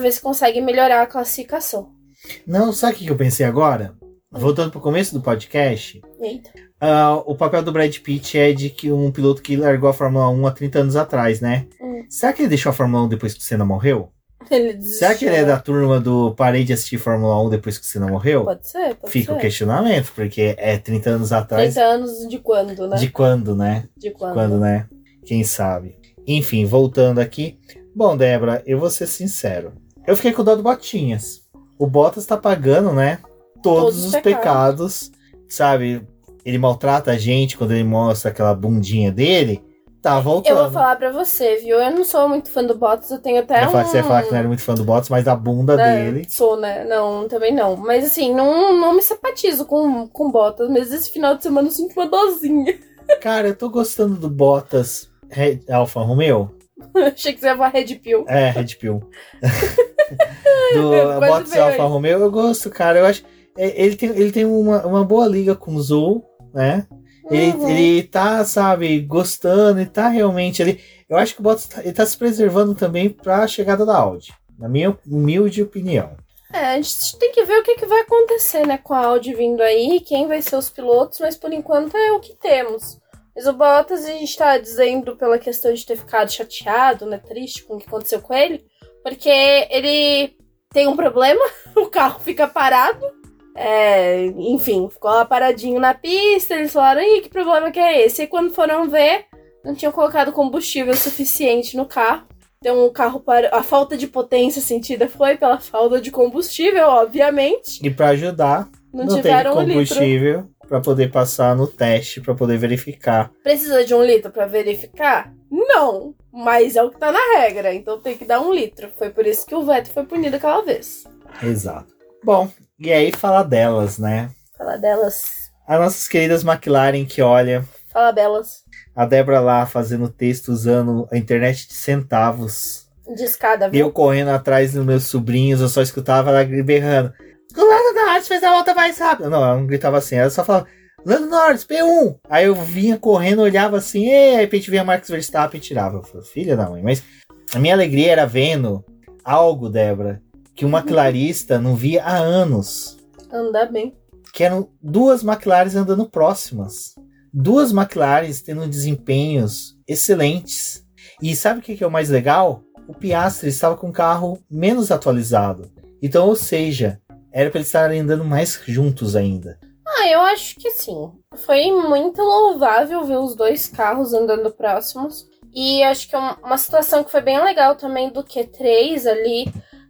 [SPEAKER 2] ver se consegue melhorar a classificação.
[SPEAKER 1] Não, sabe o que eu pensei agora? Voltando pro começo do podcast,
[SPEAKER 2] Eita.
[SPEAKER 1] uh, o papel do Brad Pitt é de que um piloto que largou a Fórmula 1 há 30 anos atrás, né?
[SPEAKER 2] Hum.
[SPEAKER 1] Será que ele deixou a Fórmula 1 depois que o Senna morreu? Será que ele é da turma do parei de assistir Fórmula 1 depois que o Senna morreu?
[SPEAKER 2] Pode ser, pode
[SPEAKER 1] Fica o
[SPEAKER 2] ser.
[SPEAKER 1] questionamento, porque é 30 anos atrás.
[SPEAKER 2] 30 anos de quando, né?
[SPEAKER 1] De quando, né?
[SPEAKER 2] De quando?
[SPEAKER 1] Quando, né? Quem sabe? Enfim, voltando aqui. Bom, Débora, eu vou ser sincero. Eu fiquei com dó do Botinhas. O Bottas tá pagando, né? Todos,
[SPEAKER 2] Todos
[SPEAKER 1] os
[SPEAKER 2] os
[SPEAKER 1] pecados. Sabe? Ele maltrata a gente quando ele mostra aquela bundinha dele. Tá voltando.
[SPEAKER 2] Eu vou falar pra você, viu? Eu não sou muito fã do Bottas, eu tenho até
[SPEAKER 1] Eu
[SPEAKER 2] um...
[SPEAKER 1] Você ia falar que não era muito fã do Bottas, mas da bunda
[SPEAKER 2] né,
[SPEAKER 1] dele.
[SPEAKER 2] Sou, né? Não, também não. Mas assim, não, não me simpatizo com, com Bottas, mas esse final de semana eu sinto uma dozinha.
[SPEAKER 1] Cara, eu tô gostando do Bottas Alfa Romeo. [LAUGHS]
[SPEAKER 2] Achei que você ia falar Red Pill.
[SPEAKER 1] É, Red Pill. [LAUGHS] do Bottas e Alfa. Romeo, eu gosto, cara. Eu acho. é, Ele tem, ele tem uma, uma boa liga com o Zou, né? Ele,
[SPEAKER 2] Uhum.
[SPEAKER 1] ele tá, sabe, gostando, ele tá realmente ali. Eu acho que o Bottas tá, ele tá se preservando também pra chegada da Audi. Na minha humilde opinião.
[SPEAKER 2] É, a gente tem que ver o que, que vai acontecer, né, com a Audi vindo aí, quem vai ser os pilotos, mas por enquanto é o que temos. Mas o Bottas, a gente tá dizendo pela questão de ter ficado chateado, né, triste com o que aconteceu com ele, porque ele tem um problema, [LAUGHS] o carro fica parado, É, enfim, ficou lá paradinho na pista, eles falaram, ih, que problema que é esse? E quando foram ver, não tinham colocado combustível suficiente no carro. Então o carro para a falta de potência sentida foi pela falta de combustível, obviamente.
[SPEAKER 1] E para ajudar,
[SPEAKER 2] Não,
[SPEAKER 1] não, teve
[SPEAKER 2] tiveram um litro.
[SPEAKER 1] Para poder passar no teste, para poder verificar.
[SPEAKER 2] Precisa de um litro pra verificar? Não, mas é o que tá na regra, então tem que dar um litro. Foi por isso que o Vettel foi punido aquela vez.
[SPEAKER 1] Exato. Bom, e aí falar delas, né?
[SPEAKER 2] Fala delas.
[SPEAKER 1] As nossas queridas McLaren que olha,
[SPEAKER 2] Fala belas.
[SPEAKER 1] a Débora lá fazendo texto usando a internet de centavos.
[SPEAKER 2] De escada, viu?
[SPEAKER 1] eu correndo atrás dos meus sobrinhos, eu só escutava ela berrando. O Lando Norris fez a volta mais rápida. Não, ela não gritava assim, ela só falava, Lando Norris, P1. Aí eu vinha correndo, olhava assim, e aí de repente vinha Marcos Verstappen e tirava. Eu falei, filha da mãe, mas a minha alegria era vendo algo, Débora, que uma clarista não via há anos.
[SPEAKER 2] Anda bem.
[SPEAKER 1] Que eram duas McLarens andando próximas. Duas McLarens tendo desempenhos excelentes. E sabe o que que é o mais legal? O Piastri estava com um carro menos atualizado. Então, ou seja, era para eles estarem andando mais juntos ainda.
[SPEAKER 2] Ah, eu acho que sim. Foi muito louvável ver os dois carros andando próximos. E acho que é um- uma situação que foi bem legal também do Q3 ali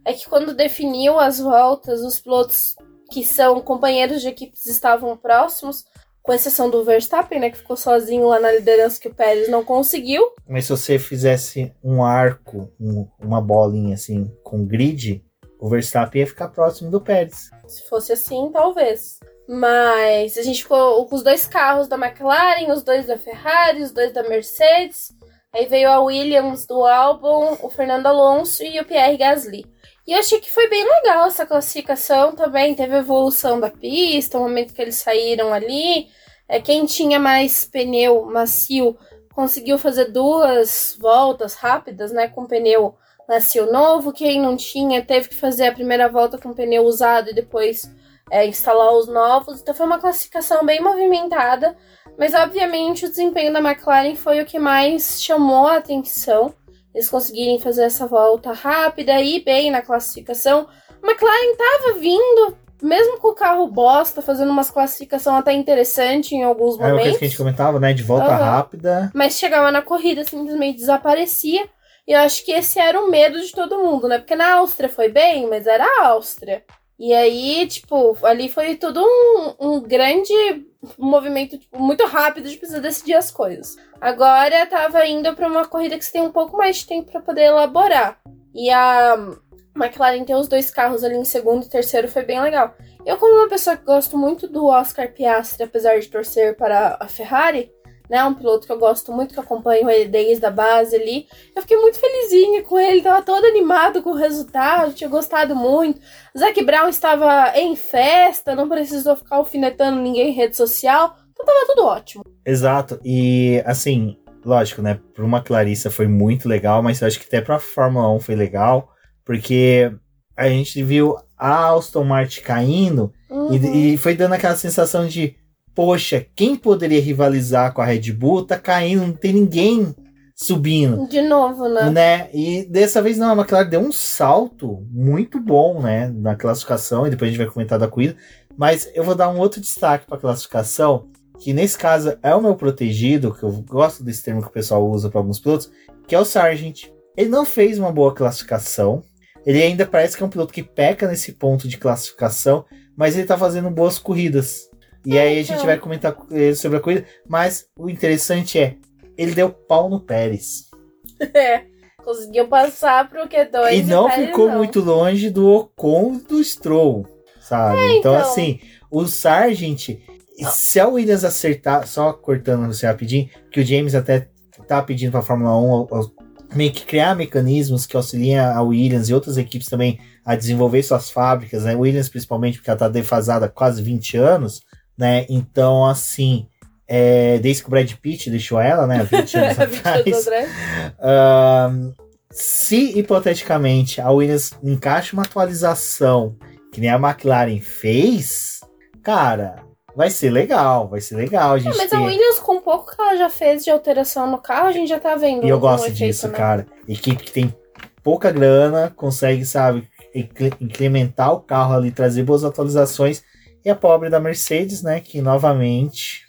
[SPEAKER 2] é que quando definiu as voltas, os pilotos que são companheiros de equipes estavam próximos, com exceção do Verstappen, né, que ficou sozinho lá na liderança que o Pérez não conseguiu.
[SPEAKER 1] Mas se você fizesse um arco, um- uma bolinha assim, com grid, o Verstappen ia ficar próximo do Pérez.
[SPEAKER 2] Se fosse assim, talvez. Mas a gente ficou com os dois carros da McLaren, os dois da Ferrari, os dois da Mercedes. Aí veio a Williams do Albon, o Fernando Alonso e o Pierre Gasly. E eu achei que foi bem legal essa classificação também. Teve evolução da pista, o momento que eles saíram ali. É, quem tinha mais pneu macio conseguiu fazer duas voltas rápidas, né? Com pneu macio novo. Quem não tinha teve que fazer a primeira volta com pneu usado e depois é, instalar os novos. Então foi uma classificação bem movimentada. Mas obviamente o desempenho da McLaren foi o que mais chamou a atenção. Eles conseguirem fazer essa volta rápida e bem na classificação. A McLaren estava vindo, mesmo com o carro bosta, fazendo umas classificação até interessante em alguns
[SPEAKER 1] Era uma coisa
[SPEAKER 2] momentos.
[SPEAKER 1] que a gente comentava, né? De volta
[SPEAKER 2] Aham.
[SPEAKER 1] rápida.
[SPEAKER 2] Mas chegava na corrida, simplesmente desaparecia. E eu acho que esse era o medo de todo mundo, né? Porque na Áustria foi bem, mas era a Áustria. E aí, tipo, ali foi tudo um, um grande movimento tipo, muito rápido de precisar decidir as coisas. Agora tava indo pra uma corrida que você tem um pouco mais de tempo pra poder elaborar. E a McLaren ter os dois carros ali em segundo e terceiro foi bem legal. Eu, como uma pessoa que gosto muito do Oscar Piastri, apesar de torcer para a Ferrari, né? Um piloto que eu gosto muito, que acompanho ele desde a base ali. Eu fiquei muito felizinha com ele, tava todo animado com o resultado, tinha gostado muito. Zac Brown estava em festa, não precisou ficar alfinetando ninguém em rede social. Então tava tudo ótimo.
[SPEAKER 1] Exato. E assim, lógico, né? Para uma Clarissa foi muito legal, mas eu acho que até para a Fórmula 1 foi legal, porque a gente viu a Aston Martin caindo
[SPEAKER 2] Uhum.
[SPEAKER 1] e, e foi dando aquela sensação de, poxa, quem poderia rivalizar com a Red Bull tá caindo, não tem ninguém subindo.
[SPEAKER 2] De novo, né?
[SPEAKER 1] Né? E dessa vez não, a McLaren deu um salto muito bom, né, na classificação, e depois a gente vai comentar da corrida, mas eu vou dar um outro destaque para a classificação, que nesse caso é o meu protegido, que eu gosto desse termo que o pessoal usa para alguns pilotos, que é o Sargent. Ele não fez uma boa classificação, ele ainda parece que é um piloto que peca nesse ponto de classificação, mas ele tá fazendo boas corridas. E aí a gente
[SPEAKER 2] então.
[SPEAKER 1] vai comentar com ele sobre a corrida, mas o interessante é, ele deu pau no Pérez. [LAUGHS]
[SPEAKER 2] É. Conseguiu passar pro Q2
[SPEAKER 1] E não
[SPEAKER 2] Pérez
[SPEAKER 1] ficou
[SPEAKER 2] não.
[SPEAKER 1] muito longe do Ocon e do Stroll, sabe? então,
[SPEAKER 2] então.
[SPEAKER 1] assim, o Sargent, se a Williams acertar, só cortando você rapidinho, que o James até tá pedindo pra Fórmula 1 ao- ao- meio que criar mecanismos que auxiliem a Williams e outras equipes também a desenvolver suas fábricas, né? Williams principalmente porque ela tá defasada há quase 20 anos, né? Então, assim, é, desde que o Brad Pitt deixou ela, né? há [LAUGHS] 20 anos
[SPEAKER 2] 20 anos
[SPEAKER 1] atrás. Ahn, se hipoteticamente a Williams encaixa uma atualização que nem a McLaren fez, cara, vai ser legal, vai ser legal a
[SPEAKER 2] É,
[SPEAKER 1] gente
[SPEAKER 2] mas
[SPEAKER 1] ter.
[SPEAKER 2] a Williams, com pouco que ela já fez de alteração no carro, a gente já tá vendo.
[SPEAKER 1] E eu gosto disso,
[SPEAKER 2] né?
[SPEAKER 1] cara. Equipe que tem pouca grana, consegue, sabe, incre- incrementar o carro ali, trazer boas atualizações. E a pobre da Mercedes, né, que novamente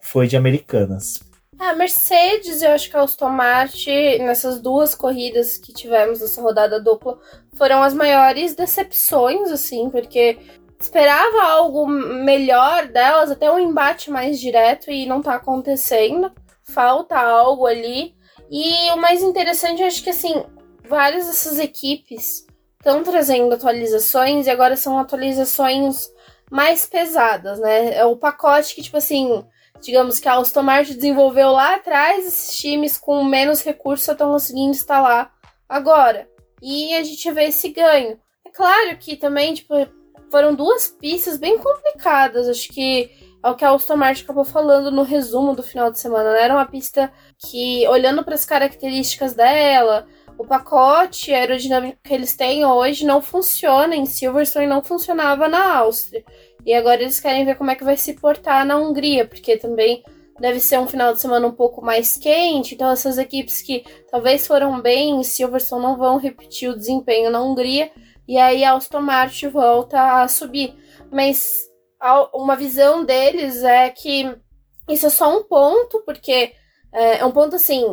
[SPEAKER 1] foi de Americanas.
[SPEAKER 2] A Mercedes, eu acho que a Aston Martin, nessas duas corridas que tivemos nessa rodada dupla, foram as maiores decepções, assim, porque esperava algo melhor delas, até um embate mais direto e não tá acontecendo. Falta algo ali. E o mais interessante, eu acho que assim, várias dessas equipes estão trazendo atualizações e agora são atualizações mais pesadas, né? É o pacote que, tipo assim, digamos que a Aston Martin desenvolveu lá atrás, esses times com menos recursos estão conseguindo instalar agora. E a gente vê esse ganho. É claro que também, tipo, foram duas pistas bem complicadas. Acho que é o que a Aston Martin acabou falando no resumo do final de semana. Né? Era uma pista que, olhando para as características dela, o pacote aerodinâmico que eles têm hoje não funciona em Silverstone não funcionava na Áustria. E agora eles querem ver como é que vai se portar na Hungria, porque também deve ser um final de semana um pouco mais quente. Então essas equipes que talvez foram bem em Silverstone não vão repetir o desempenho na Hungria. E aí a Aston Martin volta a subir. Mas uma visão deles é que isso é só um ponto, porque é, é um ponto assim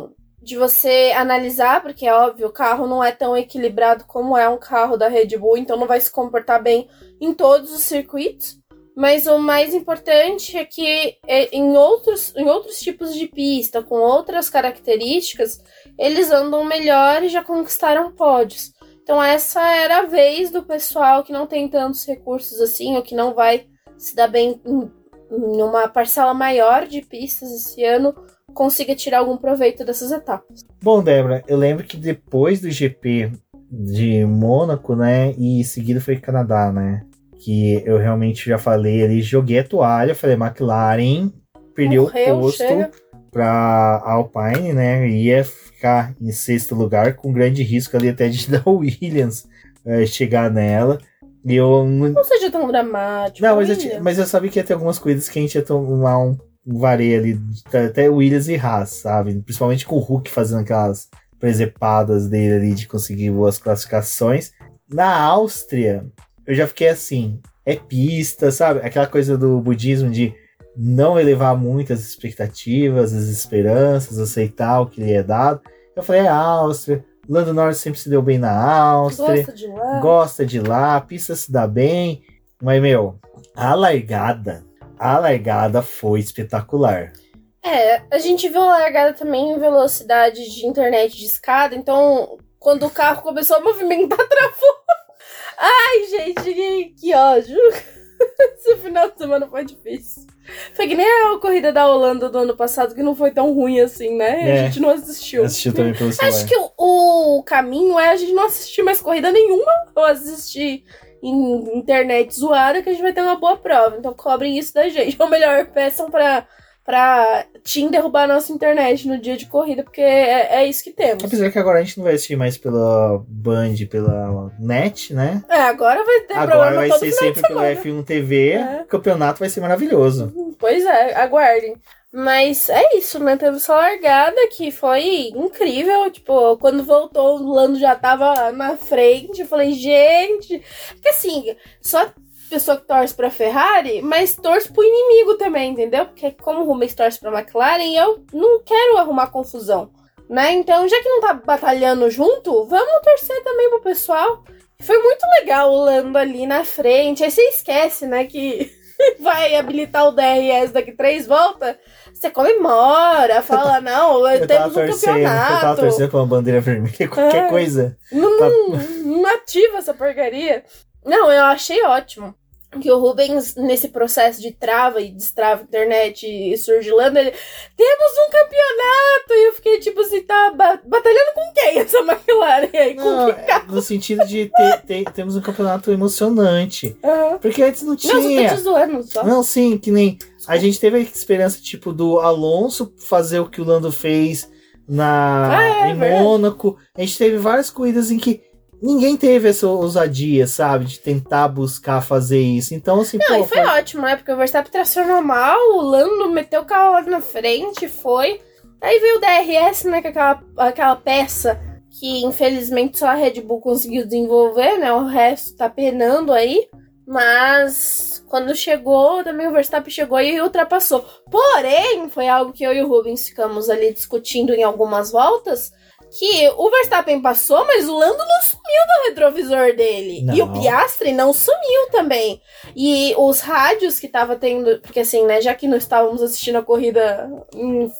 [SPEAKER 2] de você analisar, porque é óbvio, o carro não é tão equilibrado como é um carro da Red Bull, então não vai se comportar bem em todos os circuitos. Mas o mais importante é que é, em outros, em outros tipos de pista, com outras características, eles andam melhor e já conquistaram pódios. Então essa era a vez do pessoal que não tem tantos recursos assim, ou que não vai se dar bem em, em uma parcela maior de pistas esse ano, consiga tirar algum proveito dessas etapas.
[SPEAKER 1] Bom, Débora, eu lembro que depois do GP de Mônaco, né, e seguido foi Canadá, né, que eu realmente já falei ali, joguei a toalha, falei McLaren perdeu Morreu, o posto para Alpine, né, ia ficar em sexto lugar com grande risco ali até de [LAUGHS] dar o Williams é, chegar nela. E eu
[SPEAKER 2] não seja tão dramático.
[SPEAKER 1] Não, mas eu, mas eu, sabia que ia ter algumas coisas que a gente ia tomar um vareio ali, até Williams e Haas, sabe? Principalmente com o Hulk fazendo aquelas presepadas dele ali de conseguir boas classificações. Na Áustria, eu já fiquei assim, é pista, sabe? Aquela coisa do budismo de não elevar muito as expectativas, as esperanças, aceitar o que lhe é dado. Eu falei, é Áustria, Lando Norris sempre se deu bem na Áustria.
[SPEAKER 2] Gosta de lá.
[SPEAKER 1] Gosta de lá, a pista se dá bem. Mas, meu, a largada, a largada foi espetacular.
[SPEAKER 2] É, a gente viu a largada também em velocidade de internet de escada, então quando o carro começou a movimentar, [LAUGHS] travou. Ai, gente, que, que ódio. Esse final de semana foi difícil. Foi que nem a corrida da Holanda do ano passado, que não foi tão ruim assim, né? É, a gente não assistiu.
[SPEAKER 1] Assistiu também pelo celular.
[SPEAKER 2] Acho que o, o caminho é a gente não assistir mais corrida nenhuma, ou assistir internet zoada, que a gente vai ter uma boa prova. Então cobrem isso da gente. [LAUGHS] Ou melhor, peçam pra pra Tim derrubar a nossa internet no dia de corrida, porque é, é isso que temos.
[SPEAKER 1] Apesar que agora a gente não vai assistir mais pela Band, pela net, né?
[SPEAKER 2] É, agora vai ter
[SPEAKER 1] Agora vai ser sempre pelo F1 TV. É. O campeonato vai ser maravilhoso.
[SPEAKER 2] Pois é, aguardem. Mas é isso? Teve essa largada que foi incrível. Tipo, quando voltou, o Lando já tava na frente. Eu falei, gente. Que assim, só pessoa que torce pra Ferrari, mas torce pro inimigo também, entendeu? Porque como o Rubens torce pra McLaren, eu não quero arrumar confusão, né? Então, já que não tá batalhando junto, vamos torcer também pro pessoal. Foi muito legal o Lando ali na frente. Aí você esquece, né, que [LAUGHS] vai habilitar o DRS daqui três voltas. Você comemora, fala, não, eu temos um campeonato. Eu
[SPEAKER 1] tava torcendo com uma bandeira vermelha, [LAUGHS] qualquer é. coisa.
[SPEAKER 2] Não, tá... não ativa essa porcaria. Não, eu achei ótimo que o Rubens, nesse processo de trava e destrava internet e surgilando, ele. Temos um campeonato! E eu fiquei tipo assim, tá batalhando com quem essa McLaren aí?
[SPEAKER 1] Não, com no sentido de ter, ter, temos um campeonato emocionante. Uhum. Porque antes não tinha. Não,
[SPEAKER 2] tá te zoando só.
[SPEAKER 1] Não, sim, que nem. A gente teve a esperança, tipo, do Alonso fazer o que o Lando fez na, ah, é, em Mônaco. A gente teve várias corridas em que ninguém teve essa ousadia, sabe? De tentar buscar fazer isso. Então, assim,
[SPEAKER 2] Não,
[SPEAKER 1] pô,
[SPEAKER 2] e foi, foi, ótimo, né? Porque o Verstappen tracionou mal, o Lando meteu o carro lá na frente, foi. Aí veio o DRS, né? Com aquela, aquela peça que infelizmente só a Red Bull conseguiu desenvolver, né? O resto tá penando aí. Mas quando chegou, também o Verstappen chegou e ultrapassou. Porém, foi algo que eu e o Rubens ficamos ali discutindo em algumas voltas. Que o Verstappen passou, mas o Lando não sumiu do retrovisor dele.
[SPEAKER 1] Não.
[SPEAKER 2] E o Piastri não sumiu também. E os rádios que tava tendo. Porque assim, né? Já que não estávamos assistindo a corrida em-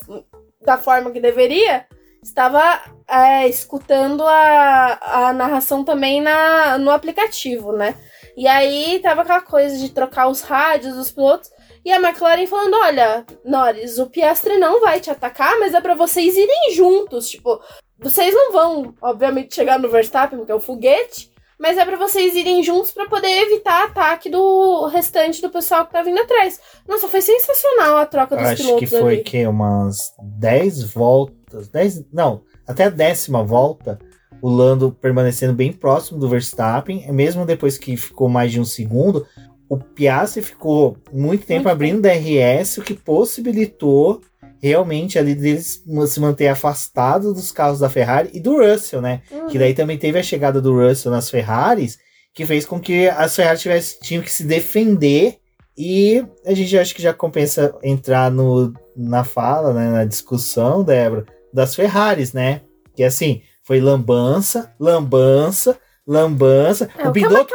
[SPEAKER 2] da forma que deveria, estava é, escutando a, a narração também na, no aplicativo, né? E aí tava aquela coisa de trocar os rádios dos pilotos. E a McLaren falando: olha, Norris, o Piastri não vai te atacar, mas é pra vocês irem juntos. Tipo, vocês não vão, obviamente, chegar no Verstappen, porque é o foguete. Mas é pra vocês irem juntos pra poder evitar ataque do restante do pessoal que tá vindo atrás. Nossa, foi sensacional a troca dos
[SPEAKER 1] Acho que
[SPEAKER 2] pilotos
[SPEAKER 1] foi
[SPEAKER 2] ali.
[SPEAKER 1] que umas 10 voltas, 10, não, até a décima volta, o Lando permanecendo bem próximo do Verstappen, mesmo depois que ficou mais de um segundo, o Piastri ficou muito tempo
[SPEAKER 2] Muito
[SPEAKER 1] abrindo DRS, o que possibilitou realmente ali deles se manter afastado dos carros da Ferrari e do Russell, né?
[SPEAKER 2] Uhum.
[SPEAKER 1] Que daí também teve a chegada do Russell nas Ferraris, que fez com que as Ferraris tivessem, tinham que se defender. E a gente acho que já compensa entrar no, na fala, né, na discussão, Débora, das Ferraris, né? Que assim, foi lambança, lambança, lambança.
[SPEAKER 2] É,
[SPEAKER 1] o, Binotto,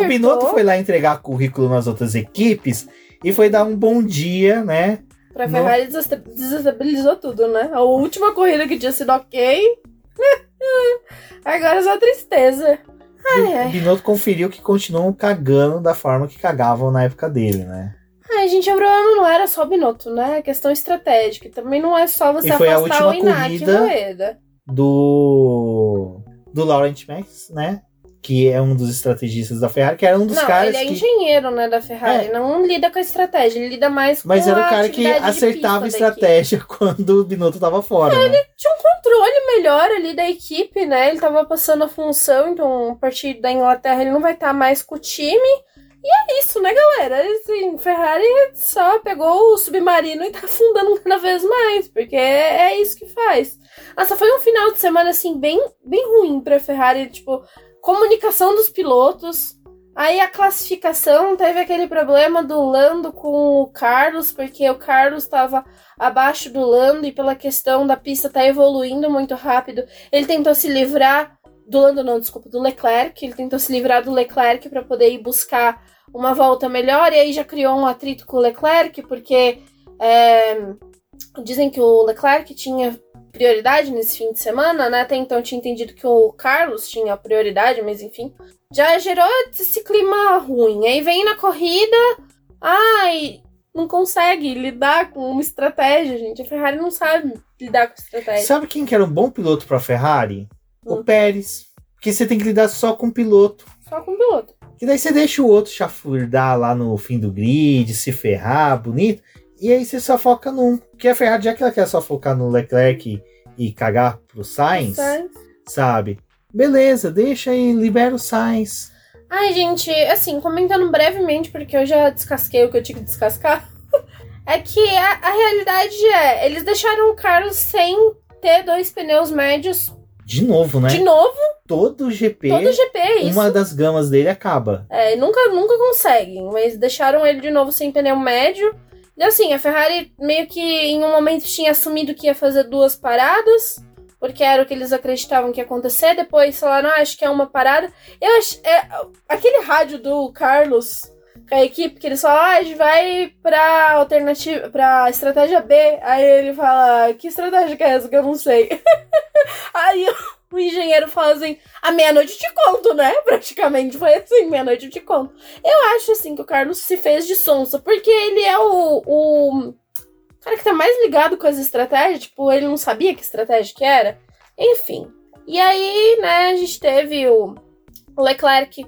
[SPEAKER 1] o. Binotto foi lá entregar currículo nas outras equipes e foi dar um bom dia, né?
[SPEAKER 2] Pra. Ferrari desesta- desestabilizou tudo, né? A última corrida que tinha sido ok. [LAUGHS] Agora é só tristeza. Ai,
[SPEAKER 1] o. Binotto conferiu que continuam cagando da forma que cagavam na época dele, né?
[SPEAKER 2] Ai, gente, o problema não era só o Binotto, né? É questão estratégica. Também não é só você
[SPEAKER 1] E foi a
[SPEAKER 2] afastar o
[SPEAKER 1] última
[SPEAKER 2] Inak
[SPEAKER 1] corrida.
[SPEAKER 2] Moeda.
[SPEAKER 1] do do Laurent Max, né? Que é um dos estrategistas da Ferrari, que era um dos
[SPEAKER 2] Não,
[SPEAKER 1] caras
[SPEAKER 2] ele é
[SPEAKER 1] que
[SPEAKER 2] engenheiro, né, da Ferrari.
[SPEAKER 1] É.
[SPEAKER 2] Não lida com a estratégia, ele lida mais com
[SPEAKER 1] mas era o cara que acertava estratégia [LAUGHS] quando o Binotto tava fora, né?
[SPEAKER 2] tinha um controle melhor ali da equipe, né? Ele tava passando a função, então a partir da Inglaterra ele não vai estar mais com o time. E é isso, né, galera? Assim, Ferrari só pegou o submarino e tá afundando [LAUGHS] cada vez mais, porque é, é isso que faz. Nossa, foi um final de semana, assim, bem, bem ruim pra Ferrari, tipo, comunicação dos pilotos. Aí a classificação teve aquele problema do Lando com o Carlos, porque o Carlos estava abaixo do Lando e pela questão da pista tá evoluindo muito rápido, ele tentou se livrar do Lando, não, desculpa, do Leclerc, ele tentou se livrar do Leclerc para poder ir buscar uma volta melhor e aí já criou um atrito com o Leclerc, porque é, dizem que o Leclerc tinha prioridade nesse fim de semana, né? Até então tinha entendido que o Carlos tinha prioridade, mas enfim. Já gerou esse clima ruim. Aí vem na corrida, ai, não consegue lidar com uma estratégia, gente. A Ferrari não sabe lidar com estratégia.
[SPEAKER 1] Sabe quem que era um bom piloto pra Ferrari? O
[SPEAKER 2] Hum.
[SPEAKER 1] Pérez. Porque você tem que lidar só com o piloto.
[SPEAKER 2] Só com o piloto.
[SPEAKER 1] E daí você deixa o outro chafurdar lá no fim do grid, se ferrar, bonito. E aí você só foca num. Porque a Ferrari, já que ela quer só focar no Leclerc e, cagar pro Sainz,
[SPEAKER 2] Sainz.
[SPEAKER 1] sabe? Beleza, deixa aí, libera o Sainz.
[SPEAKER 2] Ai, gente, assim, comentando brevemente, porque eu já descasquei o que eu tinha que descascar. [LAUGHS] é que a, a realidade é, eles deixaram o Carlos sem ter dois pneus médios
[SPEAKER 1] De novo, né?
[SPEAKER 2] de novo,
[SPEAKER 1] Todo GP,
[SPEAKER 2] todo GP, é isso.
[SPEAKER 1] uma das gamas dele acaba.
[SPEAKER 2] É, nunca, nunca conseguem, mas deixaram ele de novo sem pneu médio. Assim, a Ferrari meio que em um momento tinha assumido que ia fazer duas paradas, porque era o que eles acreditavam que ia acontecer. Depois falaram, ah, acho que é uma parada. Eu acho. É, aquele rádio do Carlos com a equipe, que eles falam, ah, a gente vai pra alternativa, pra estratégia B. Aí ele fala, que estratégia que é essa que eu não sei? [LAUGHS] Aí o engenheiro fala assim, a meia-noite te conto, né? [LAUGHS] Praticamente foi assim, meia-noite te conto. Eu acho, assim, que o Carlos se fez de sonsa, porque ele é o, o cara que tá mais ligado com as estratégias, tipo, ele não sabia que estratégia que era. Enfim. E aí, né, a gente teve o Leclerc,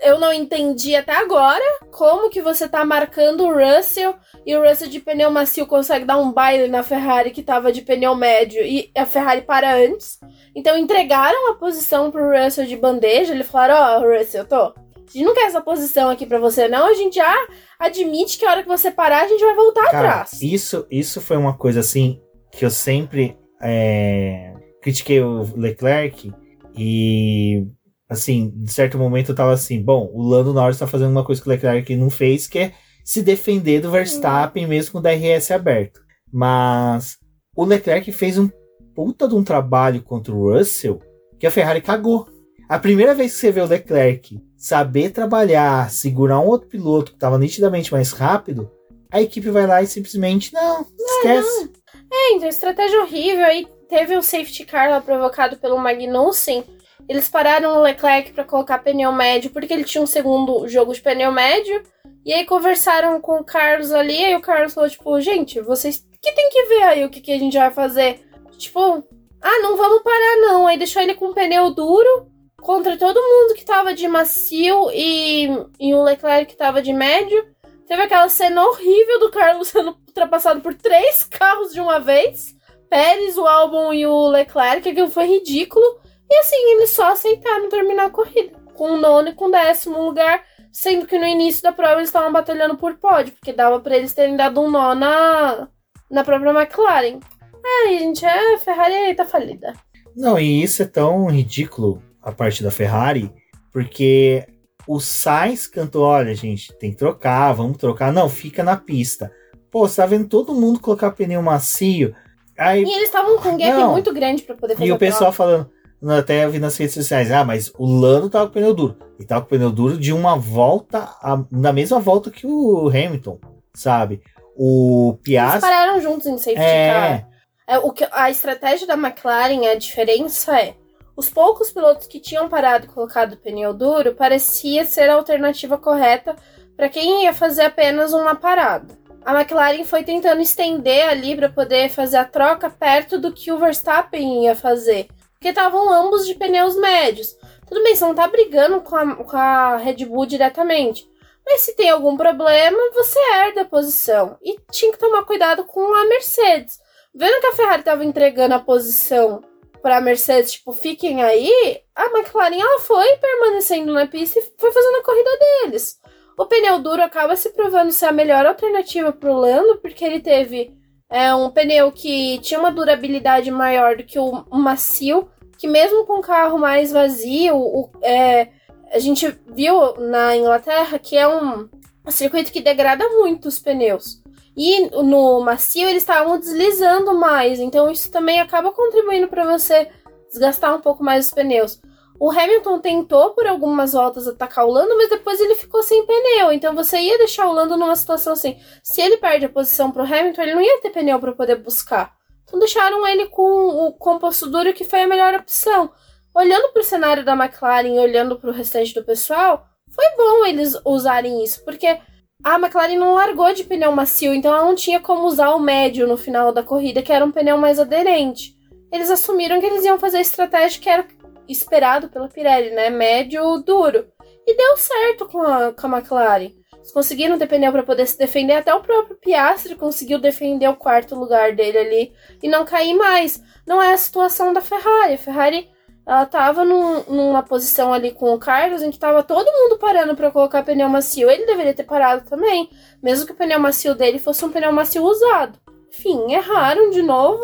[SPEAKER 2] eu não entendi até agora como que você tá marcando o Russell e o Russell de pneu macio consegue dar um baile na Ferrari que tava de pneu médio e a Ferrari para antes. Então entregaram a posição pro Russell de bandeja. Ele falaram: Ó, oh, Russell, tô. A gente não quer essa posição aqui pra você, não. A gente já admite que a hora que você parar, a gente vai voltar
[SPEAKER 1] Cara,
[SPEAKER 2] atrás.
[SPEAKER 1] isso, isso foi uma coisa assim que eu sempre é, critiquei o Leclerc e assim, de certo momento eu tava assim, bom, o Lando Norris tá fazendo uma coisa que o Leclerc não fez, que é se defender do Verstappen uhum. mesmo com o DRS aberto. Mas o Leclerc fez um puta de um trabalho contra o Russell que a Ferrari cagou. A primeira vez que você vê o Leclerc saber trabalhar, segurar um outro piloto que estava nitidamente mais rápido, a equipe vai lá e simplesmente não, esquece. Não.
[SPEAKER 2] É, então estratégia horrível. Aí teve o safety car lá provocado pelo Magnussen. Eles pararam o Leclerc para colocar pneu médio porque ele tinha um segundo jogo de pneu médio. E aí conversaram com o Carlos ali, e o Carlos falou, tipo, gente, vocês que tem que ver aí o que, que a gente vai fazer. Tipo, ah, não vamos parar não. Aí deixou ele com pneu duro contra todo mundo que tava de macio e, e o Leclerc que tava de médio. Teve aquela cena horrível do Carlos [LAUGHS] sendo ultrapassado por três carros de uma vez. Pérez, o Albon e o Leclerc, aquilo foi ridículo. E assim, eles só aceitaram terminar a corrida. Com o nono e com o décimo lugar. Sendo que no início da prova eles estavam batalhando por pódio, porque dava para eles terem dado um nó na, na própria McLaren. Ai, gente, a Ferrari tá falida.
[SPEAKER 1] Não, e isso é tão ridículo a parte da Ferrari, porque o Sainz cantou: olha, gente, tem que trocar, vamos trocar. Não, fica na pista. Pô, você tá vendo todo mundo colocar pneu macio. Aí,
[SPEAKER 2] e eles estavam com um gap não. muito grande para poder fazer
[SPEAKER 1] E o pessoal falando, até vi nas redes sociais, ah, mas o Lando tava com pneu duro. E tava com pneu duro de uma volta, a, na mesma volta que o Hamilton, sabe? O Piastri... Eles
[SPEAKER 2] pararam juntos em safety é... car. É, o que, a estratégia da McLaren, a diferença é, os poucos pilotos que tinham parado e colocado pneu duro parecia ser a alternativa correta para quem ia fazer apenas uma parada. A McLaren foi tentando estender ali para poder fazer a troca perto do que o Verstappen ia fazer porque estavam ambos de pneus médios. Tudo bem, você não tá brigando com a, com a Red Bull diretamente. Mas se tem algum problema, você herda a posição. E tinha que tomar cuidado com a Mercedes. Vendo que a Ferrari estava entregando a posição para a Mercedes, tipo, fiquem aí, a McLaren ela foi permanecendo na pista e foi fazendo a corrida deles. O pneu duro acaba se provando ser a melhor alternativa para o Lando, porque ele teve é um pneu que tinha uma durabilidade maior do que o macio, que mesmo com o carro mais vazio, o, é, a gente viu na Inglaterra que é um, circuito que degrada muito os pneus. E no macio eles estavam deslizando mais, então isso também acaba contribuindo para você desgastar um pouco mais os pneus. O Hamilton tentou por algumas voltas atacar o Lando, mas depois ele ficou sem pneu. Então você ia deixar o Lando numa situação assim. Se ele perde a posição pro Hamilton, ele não ia ter pneu para poder buscar. Então deixaram ele com o composto duro, que foi a melhor opção. Olhando para o cenário da McLaren e olhando para o restante do pessoal, foi bom eles usarem isso, porque a McLaren não largou de pneu macio, então ela não tinha como usar o médio no final da corrida, que era um pneu mais aderente. Eles assumiram que eles iam fazer a estratégia que era esperado pela Pirelli, né? Médio duro. E deu certo com a, com a McLaren. Eles conseguiram ter pneu para poder se defender. Até o próprio Piastri conseguiu defender o quarto lugar dele ali e não cair mais. Não é a situação da Ferrari. A Ferrari ela tava num, numa posição ali com o Carlos em que tava todo mundo parando para colocar pneu macio. Ele deveria ter parado também, mesmo que o pneu macio dele fosse um pneu macio usado. Enfim, erraram de novo.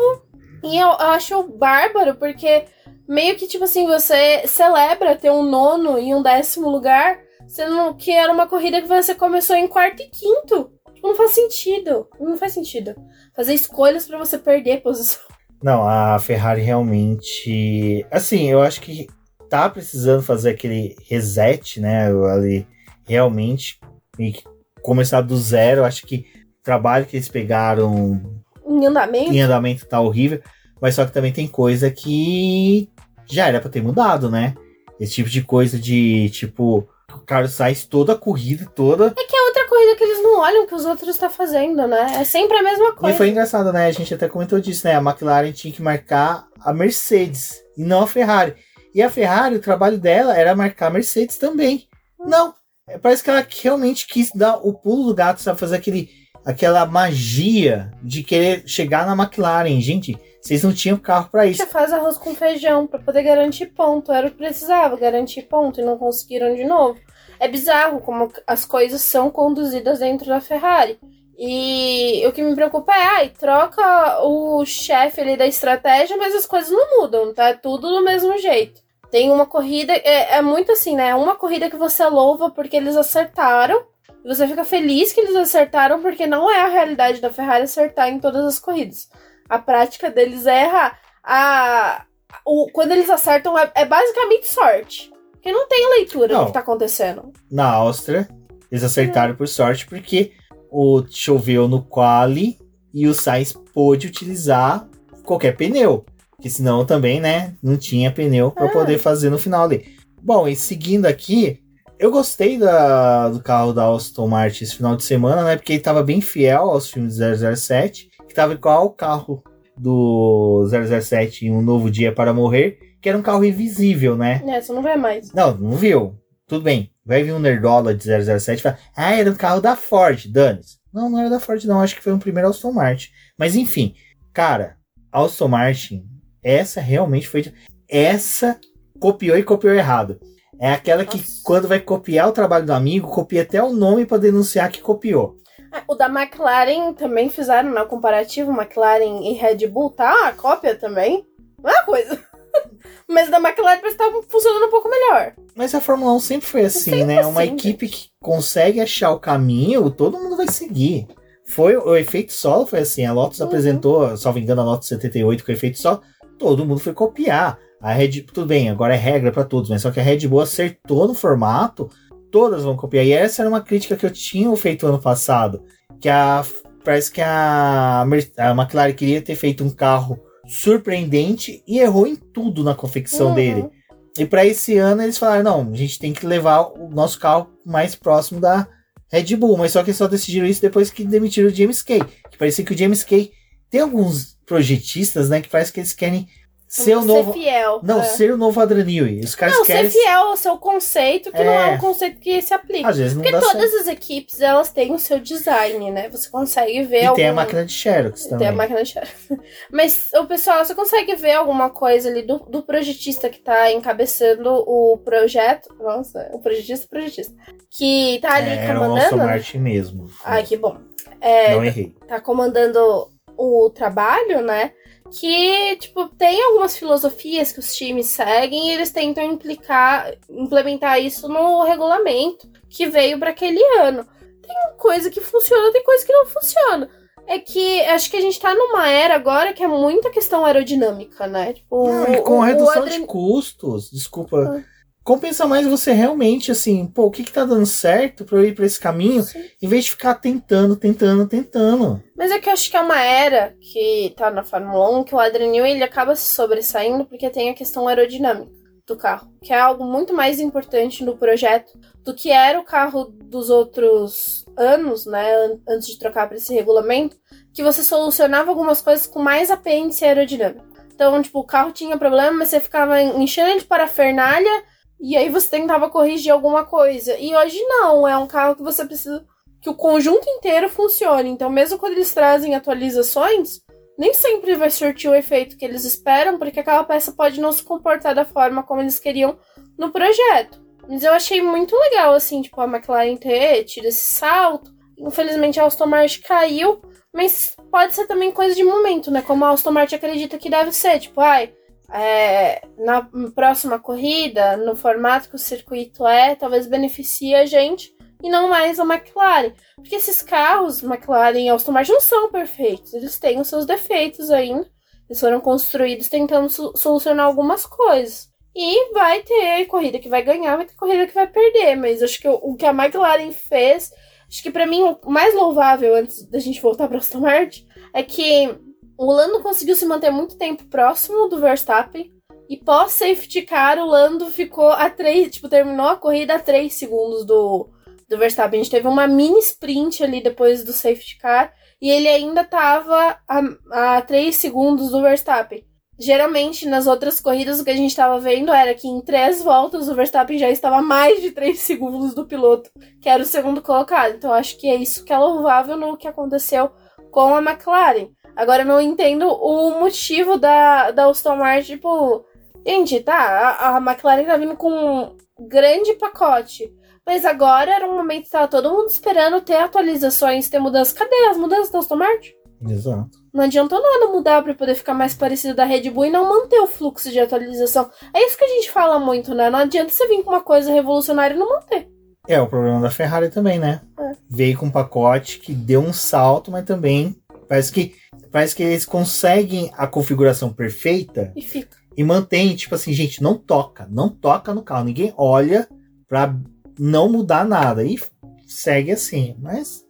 [SPEAKER 2] E eu acho bárbaro porque meio que, tipo assim, você celebra ter um nono e um décimo lugar, sendo que era uma corrida que você começou em quarto e quinto. Tipo, não faz sentido. Não faz sentido. Fazer escolhas para você perder posição.
[SPEAKER 1] Não, a Ferrari realmente. Assim, eu acho que tá precisando fazer aquele reset, né? Ali, realmente. E começar do zero. Acho que o trabalho que eles pegaram.
[SPEAKER 2] Em andamento.
[SPEAKER 1] Em andamento tá horrível. Mas só que também tem coisa que já era pra ter mudado, né? Esse tipo de coisa de, tipo, o Carlos Sainz toda a corrida toda.
[SPEAKER 2] É que é outra corrida que eles não olham que os outros estão tá fazendo, né? É sempre a mesma coisa.
[SPEAKER 1] E foi engraçado, né? A gente até comentou disso, né? A McLaren tinha que marcar a Mercedes e não a Ferrari. E a Ferrari, o trabalho dela era marcar a Mercedes também. Não. É, parece que ela realmente quis dar o pulo do gato, sabe? Fazer aquele, aquela magia de querer chegar na McLaren. Gente, vocês não tinham carro para isso.
[SPEAKER 2] Você faz arroz com feijão para poder garantir ponto. Era o que precisava, garantir ponto, e não conseguiram de novo. É bizarro como as coisas são conduzidas dentro da Ferrari. E o que me preocupa é, ai, troca o chefe ali da estratégia, mas as coisas não mudam, tá? É tudo do mesmo jeito. Tem uma corrida, é, é muito assim, né? Uma corrida que você louva porque eles acertaram. E você fica feliz que eles acertaram, porque não é a realidade da Ferrari acertar em todas as corridas. A prática deles é errar. A, o, quando eles acertam, é, é basicamente sorte. Porque não tem leitura
[SPEAKER 1] Não.
[SPEAKER 2] do que tá acontecendo.
[SPEAKER 1] Na Áustria, eles acertaram por sorte porque o choveu no quali e o Sainz pôde utilizar qualquer pneu. Porque senão também, né, não tinha pneu para
[SPEAKER 2] Ah.
[SPEAKER 1] poder fazer no final ali. Bom, e seguindo aqui, eu gostei da, do carro da Aston Martin esse final de semana, né? Porque ele tava bem fiel aos filmes 007, que tava igual o carro do 007 em Um Novo Dia para Morrer, que era um carro invisível, né?
[SPEAKER 2] É, você não vê mais.
[SPEAKER 1] Não, não viu. Tudo bem. Vai vir um nerdola de 007 e fala, ah, era um carro da Ford, Danis. Não, não era da Ford, não. Acho que foi um primeiro Aston Martin. Mas enfim, cara, Aston Martin, essa realmente foi. Essa copiou e copiou errado. É aquela que,
[SPEAKER 2] Nossa.
[SPEAKER 1] quando vai copiar o trabalho do amigo, copia até o nome pra denunciar que copiou.
[SPEAKER 2] Ah, O da McLaren também fizeram, né? O comparativo McLaren e Red Bull, tá? A cópia também. Não é uma coisa. [LAUGHS] Mas o da McLaren parece que tá funcionando um pouco melhor.
[SPEAKER 1] Mas a Fórmula 1 sempre foi assim,
[SPEAKER 2] Sempre
[SPEAKER 1] né? Uma
[SPEAKER 2] assim,
[SPEAKER 1] equipe que consegue achar o caminho, todo mundo vai seguir. Foi o efeito solo foi assim, a Lotus
[SPEAKER 2] Uhum.
[SPEAKER 1] apresentou, salvo engano, a Lotus 78 com efeito solo, todo mundo foi copiar. A Red tudo bem, agora é regra pra todos, mas só que a Red Bull acertou no formato, todas vão copiar. E essa era uma crítica que eu tinha feito ano passado, que a parece que a, a McLaren queria ter feito um carro surpreendente e errou em tudo na confecção
[SPEAKER 2] Uhum.
[SPEAKER 1] dele. E para esse ano eles falaram: não, a gente tem que levar o nosso carro mais próximo da Red Bull. Mas só que só decidiram isso depois que demitiram o James Kay. Que parecia que o James Kay tem alguns projetistas, né? Que parece que eles querem ser o
[SPEAKER 2] Ser
[SPEAKER 1] novo.
[SPEAKER 2] fiel.
[SPEAKER 1] Não,
[SPEAKER 2] é.
[SPEAKER 1] ser o novo Newey. Os caras
[SPEAKER 2] Não,
[SPEAKER 1] querem.
[SPEAKER 2] ser fiel ao seu conceito, que não
[SPEAKER 1] É.
[SPEAKER 2] é um conceito que se aplica.
[SPEAKER 1] Às vezes não
[SPEAKER 2] Porque todas
[SPEAKER 1] certo.
[SPEAKER 2] as equipes, elas têm o seu design, né? Você consegue ver
[SPEAKER 1] E
[SPEAKER 2] algum...
[SPEAKER 1] tem a máquina de Xerox
[SPEAKER 2] Tem
[SPEAKER 1] também.
[SPEAKER 2] a máquina de xerox. [LAUGHS] Mas o pessoal, você consegue ver alguma coisa ali do, do projetista que tá encabeçando o projeto. Nossa, o projetista, projetista. Que tá ali
[SPEAKER 1] É, o
[SPEAKER 2] comandando.
[SPEAKER 1] Aston Martin mesmo.
[SPEAKER 2] Ai, que bom. É,
[SPEAKER 1] Não errei.
[SPEAKER 2] tá comandando o trabalho, né? Que, tipo, tem algumas filosofias que os times seguem e eles tentam implicar, implementar isso no regulamento que veio para aquele ano. Tem coisa que funciona, tem coisa que não funciona. É que acho que a gente tá numa era agora que é muita questão aerodinâmica, né? Tipo,
[SPEAKER 1] Não, e
[SPEAKER 2] o-
[SPEAKER 1] com a redução de custos, desculpa.
[SPEAKER 2] Ah.
[SPEAKER 1] Compensa mais você realmente, assim, pô, o que que tá dando certo pra eu ir pra esse caminho, em vez de ficar tentando, tentando, tentando.
[SPEAKER 2] Mas é que eu acho que é uma era que tá na Fórmula 1 que o Adrian ele acaba se sobressaindo porque tem a questão aerodinâmica do carro, que é algo muito mais importante no projeto do que era o carro dos outros anos, né, an- antes de trocar para esse regulamento, que você solucionava algumas coisas com mais apêndice aerodinâmico. Então, tipo, o carro tinha problema, mas você ficava enchendo ele de parafernália e aí você tentava corrigir alguma coisa. E hoje não, é um carro que você precisa que o conjunto inteiro funcione. Então, mesmo quando eles trazem atualizações, nem sempre vai surtir o efeito que eles esperam, porque aquela peça pode não se comportar da forma como eles queriam no projeto. Mas eu achei muito legal, assim, tipo, a McLaren ter tido esse salto. Infelizmente, a Aston Martin caiu, mas pode ser também coisa de momento, né? Como a Aston Martin acredita que deve ser. Tipo, ai, é, na próxima corrida, no formato que o circuito é, talvez beneficie a gente e não mais a McLaren. Porque esses carros, McLaren e Aston Martin, não são perfeitos. Eles têm os seus defeitos ainda. Eles foram construídos tentando so- solucionar algumas coisas. E vai ter corrida que vai ganhar, vai ter corrida que vai perder. Mas acho que o, o que a McLaren fez, acho que pra mim o mais louvável antes da gente voltar pra Aston Martin, é que o Lando conseguiu se manter muito tempo próximo do Verstappen. E pós safety car, o Lando ficou a 3, tipo, terminou a corrida a 3 segundos do, do Verstappen. A gente teve uma mini sprint ali depois do safety car. E ele ainda tava a, a 3 segundos do Verstappen. Geralmente, nas outras corridas, o que a gente estava vendo era que em três voltas o Verstappen já estava a mais de 3 segundos do piloto, que era o segundo colocado. Então, acho que é isso que é louvável no que aconteceu com a McLaren. Agora, eu não entendo o motivo da, da Aston Martin, tipo... Gente, tá, a, a McLaren tá vindo com um grande pacote. Mas agora era um momento que tava todo mundo esperando ter atualizações, ter mudanças. Cadê as mudanças da Aston Martin?
[SPEAKER 1] Exato.
[SPEAKER 2] Não adiantou nada mudar para poder ficar mais parecido da Red Bull e não manter o fluxo de atualização. É isso que a gente fala muito, né? Não adianta você vir com uma coisa revolucionária e não manter.
[SPEAKER 1] É o problema da Ferrari também, né?
[SPEAKER 2] É.
[SPEAKER 1] Veio com um pacote que deu um salto, mas também parece que parece que eles conseguem a configuração perfeita
[SPEAKER 2] E fica.
[SPEAKER 1] e mantém, tipo assim, gente, não toca, não toca no carro, ninguém olha pra não mudar nada e segue assim, mas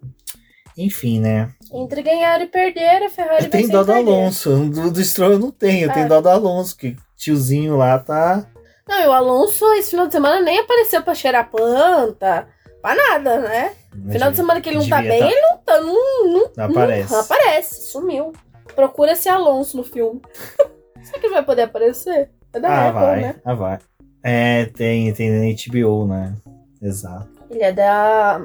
[SPEAKER 1] enfim, né?
[SPEAKER 2] Entre ganhar e perder, a Ferrari
[SPEAKER 1] Eu
[SPEAKER 2] vai
[SPEAKER 1] tenho dó do. Alonso, do, do Stroll eu não tenho, eu
[SPEAKER 2] É.
[SPEAKER 1] tenho dó do Alonso, que tiozinho lá tá
[SPEAKER 2] Não, e o Alonso esse final de semana nem apareceu pra cheirar planta, pra nada, né? Final de semana que ele não tá
[SPEAKER 1] Devia
[SPEAKER 2] bem,
[SPEAKER 1] tá.
[SPEAKER 2] ele não tá. Não, não,
[SPEAKER 1] Não aparece.
[SPEAKER 2] não aparece, sumiu. Procura esse Alonso no filme. [LAUGHS] Será que ele vai poder aparecer? É da
[SPEAKER 1] Ah,
[SPEAKER 2] Apple,
[SPEAKER 1] vai,
[SPEAKER 2] né?
[SPEAKER 1] ah, vai. É, tem, tem na HBO, né? Exato.
[SPEAKER 2] Ele é da,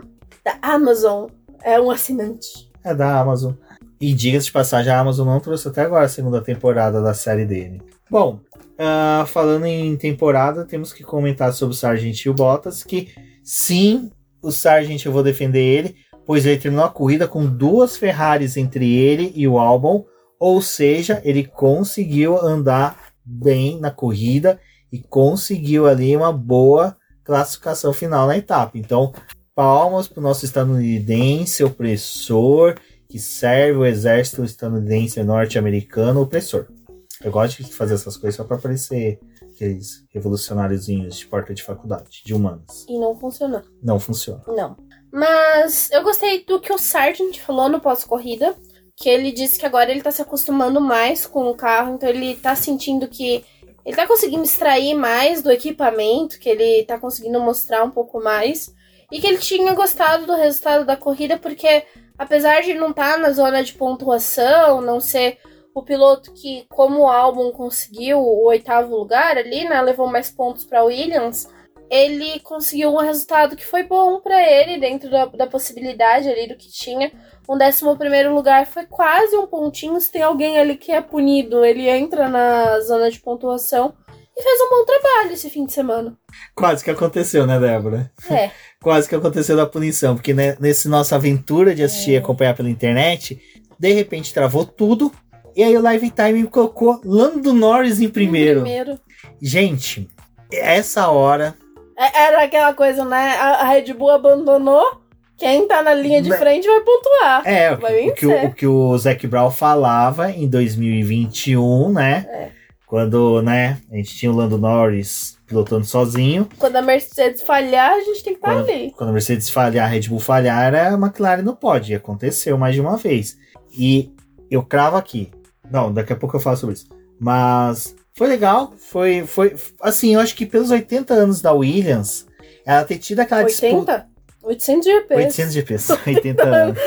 [SPEAKER 2] da Amazon. É um assinante.
[SPEAKER 1] É da Amazon. E diga-se de passagem, a Amazon não trouxe até agora a segunda temporada da série dele. Bom, ah, falando em temporada, temos que comentar sobre o Sargent e o Bottas, que sim, o Sargent eu vou defender ele, pois ele terminou a corrida com duas Ferraris entre ele e o Albon, ou seja, ele conseguiu andar bem na corrida e conseguiu ali uma boa classificação final na etapa. Então, palmas para o nosso estadunidense opressor que serve o exército estadunidense norte-americano opressor. Eu gosto de fazer essas coisas só para parecer aqueles revolucionáriozinhos de porta de faculdade, de humanos.
[SPEAKER 2] E não funcionou.
[SPEAKER 1] Não funciona.
[SPEAKER 2] Não. Mas eu gostei do que o Sargent falou no pós-corrida. Que ele disse que agora ele tá se acostumando mais com o carro. Então ele tá sentindo que ele tá conseguindo extrair mais do equipamento. Que ele tá conseguindo mostrar um pouco mais. E que ele tinha gostado do resultado da corrida. Porque apesar de não estar na zona de pontuação, não ser o piloto que, como o álbum conseguiu o oitavo lugar ali, né? Levou mais pontos para Williams ele conseguiu um resultado que foi bom pra ele, dentro da, da possibilidade ali do que tinha. Um décimo primeiro lugar foi quase um pontinho. Se tem alguém ali que é punido, ele entra na zona de pontuação. E fez um bom trabalho esse fim de semana.
[SPEAKER 1] Quase que aconteceu, né, Débora?
[SPEAKER 2] É, [LAUGHS]
[SPEAKER 1] Quase que aconteceu da punição, porque né, nesse nossa aventura de assistir e acompanhar pela internet, de repente travou tudo. E aí o Live Time colocou Lando Norris em primeiro.
[SPEAKER 2] primeiro.
[SPEAKER 1] Gente, essa hora
[SPEAKER 2] É- Era aquela coisa, né? A, Red Bull abandonou. Quem tá na linha de
[SPEAKER 1] Né?
[SPEAKER 2] frente vai pontuar.
[SPEAKER 1] É, o
[SPEAKER 2] Vai
[SPEAKER 1] que, o, que o, o que o Zac Brown falava em 2021, né?
[SPEAKER 2] É.
[SPEAKER 1] Quando, né, a gente tinha o Lando Norris pilotando sozinho.
[SPEAKER 2] Quando a Mercedes falhar, a gente tem que estar
[SPEAKER 1] Quando-
[SPEAKER 2] ali.
[SPEAKER 1] Quando a Mercedes falhar, a Red Bull falhar, a McLaren não pode. E aconteceu mais de uma vez. E eu cravo aqui. Não, daqui a pouco eu falo sobre isso. Mas foi legal. Foi, foi assim, eu acho que pelos 80 anos da Williams, ela ter tido aquela disputa.
[SPEAKER 2] 80? 800 GP.
[SPEAKER 1] 800 GPs, 80 anos.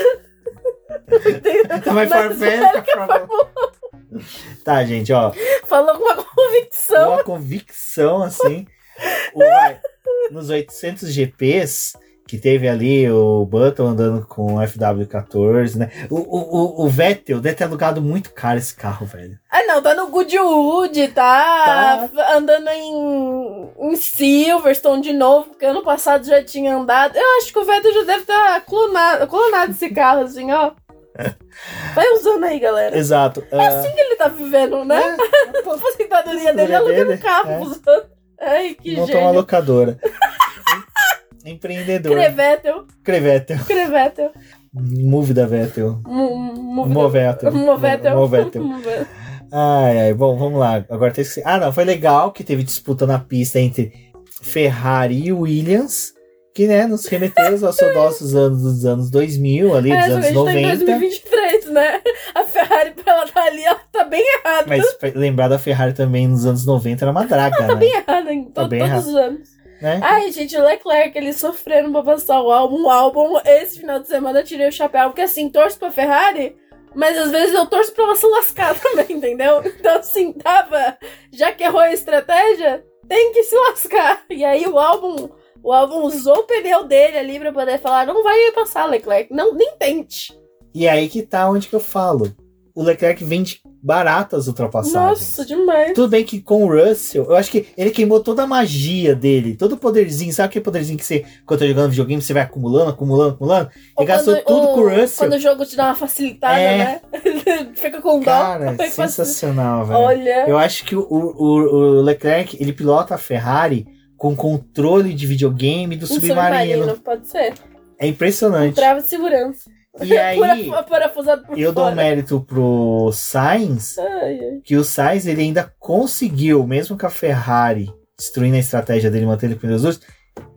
[SPEAKER 1] Tá [LAUGHS] mais farfetch, [LAUGHS] Tá, gente, ó.
[SPEAKER 2] Falou com uma convicção.
[SPEAKER 1] Com a convicção, assim. o- vai, nos 800 GPs, que teve ali o Button andando com o FW14, né? O, o, o, o Vettel deve ter alugado muito caro esse carro, velho.
[SPEAKER 2] Ah, não, tá no Goodwood, tá, andando em, em Silverstone de novo, porque ano passado já tinha andado. Eu acho que o Vettel já deve estar clonado, clonado esse carro, assim, ó. [LAUGHS] Vai usando aí, galera.
[SPEAKER 1] Exato.
[SPEAKER 2] É assim que ele tá vivendo, né?
[SPEAKER 1] É, [LAUGHS]
[SPEAKER 2] A aposentadoria dele
[SPEAKER 1] Aposentadoria
[SPEAKER 2] alugando carro
[SPEAKER 1] é.
[SPEAKER 2] outros. Ai, que
[SPEAKER 1] montou uma
[SPEAKER 2] gênio.
[SPEAKER 1] locadora. [LAUGHS] Empreendedor.
[SPEAKER 2] Crevettel,
[SPEAKER 1] Crevettel.
[SPEAKER 2] Crevettel.
[SPEAKER 1] Move da Vettel.
[SPEAKER 2] Mo- mo-
[SPEAKER 1] Movettel. [LAUGHS]
[SPEAKER 2] Movettel.
[SPEAKER 1] Movettel.
[SPEAKER 2] Movettel.
[SPEAKER 1] Ai, ai, bom, vamos lá. Agora tem que Ah, não, foi legal que teve disputa na pista entre Ferrari e Williams, que, né, nos remeteu aos saudosos anos dos anos 2000, ali,
[SPEAKER 2] É,
[SPEAKER 1] dos anos
[SPEAKER 2] gente tá em
[SPEAKER 1] 90.
[SPEAKER 2] 2023, né? A Ferrari, pra ela tá ali, ela tá bem errada.
[SPEAKER 1] Mas lembrar da Ferrari também nos anos 90 era uma draga,
[SPEAKER 2] Tá
[SPEAKER 1] né?
[SPEAKER 2] bem errada em
[SPEAKER 1] Tá bem
[SPEAKER 2] todos
[SPEAKER 1] errado.
[SPEAKER 2] os anos.
[SPEAKER 1] Né?
[SPEAKER 2] Ai, gente, o Leclerc, ele sofrendo pra passar o álbum. O álbum, esse final de semana, eu tirei o chapéu. Porque, assim, torço pra Ferrari, mas às vezes eu torço pra ela se lascar [LAUGHS] também, entendeu? Então, assim, tava... Já que errou a estratégia, tem que se lascar. E aí o álbum... O álbum usou o pneu dele ali pra poder falar, não vai passar, Leclerc. Não, nem tente.
[SPEAKER 1] E aí que tá onde que eu falo. o Leclerc vende baratas ultrapassagens.
[SPEAKER 2] Nossa, demais.
[SPEAKER 1] Tudo bem que com o Russell, eu acho que ele queimou toda a magia dele, todo o poderzinho. Sabe aquele poderzinho que você, quando tá jogando videogame, você vai acumulando, acumulando, acumulando? Ele gastou
[SPEAKER 2] quando
[SPEAKER 1] tudo com o Russell.
[SPEAKER 2] Quando o jogo te dá uma facilitada,
[SPEAKER 1] É.
[SPEAKER 2] né? [LAUGHS] Fica com dó.
[SPEAKER 1] Cara, [LAUGHS]
[SPEAKER 2] faz-
[SPEAKER 1] sensacional, velho.
[SPEAKER 2] Olha.
[SPEAKER 1] Eu acho que o, o, o Leclerc, ele pilota a Ferrari com controle de videogame do
[SPEAKER 2] um
[SPEAKER 1] submarino.
[SPEAKER 2] Pode ser.
[SPEAKER 1] É
[SPEAKER 2] Um
[SPEAKER 1] impressionante.
[SPEAKER 2] trava de segurança.
[SPEAKER 1] E [LAUGHS] aí,
[SPEAKER 2] Para- Parafusado por
[SPEAKER 1] eu dou um
[SPEAKER 2] fora.
[SPEAKER 1] mérito pro Sainz,
[SPEAKER 2] Ai, ai.
[SPEAKER 1] que o Sainz ele ainda conseguiu, mesmo com a Ferrari destruindo a estratégia dele, mantendo pneus duros,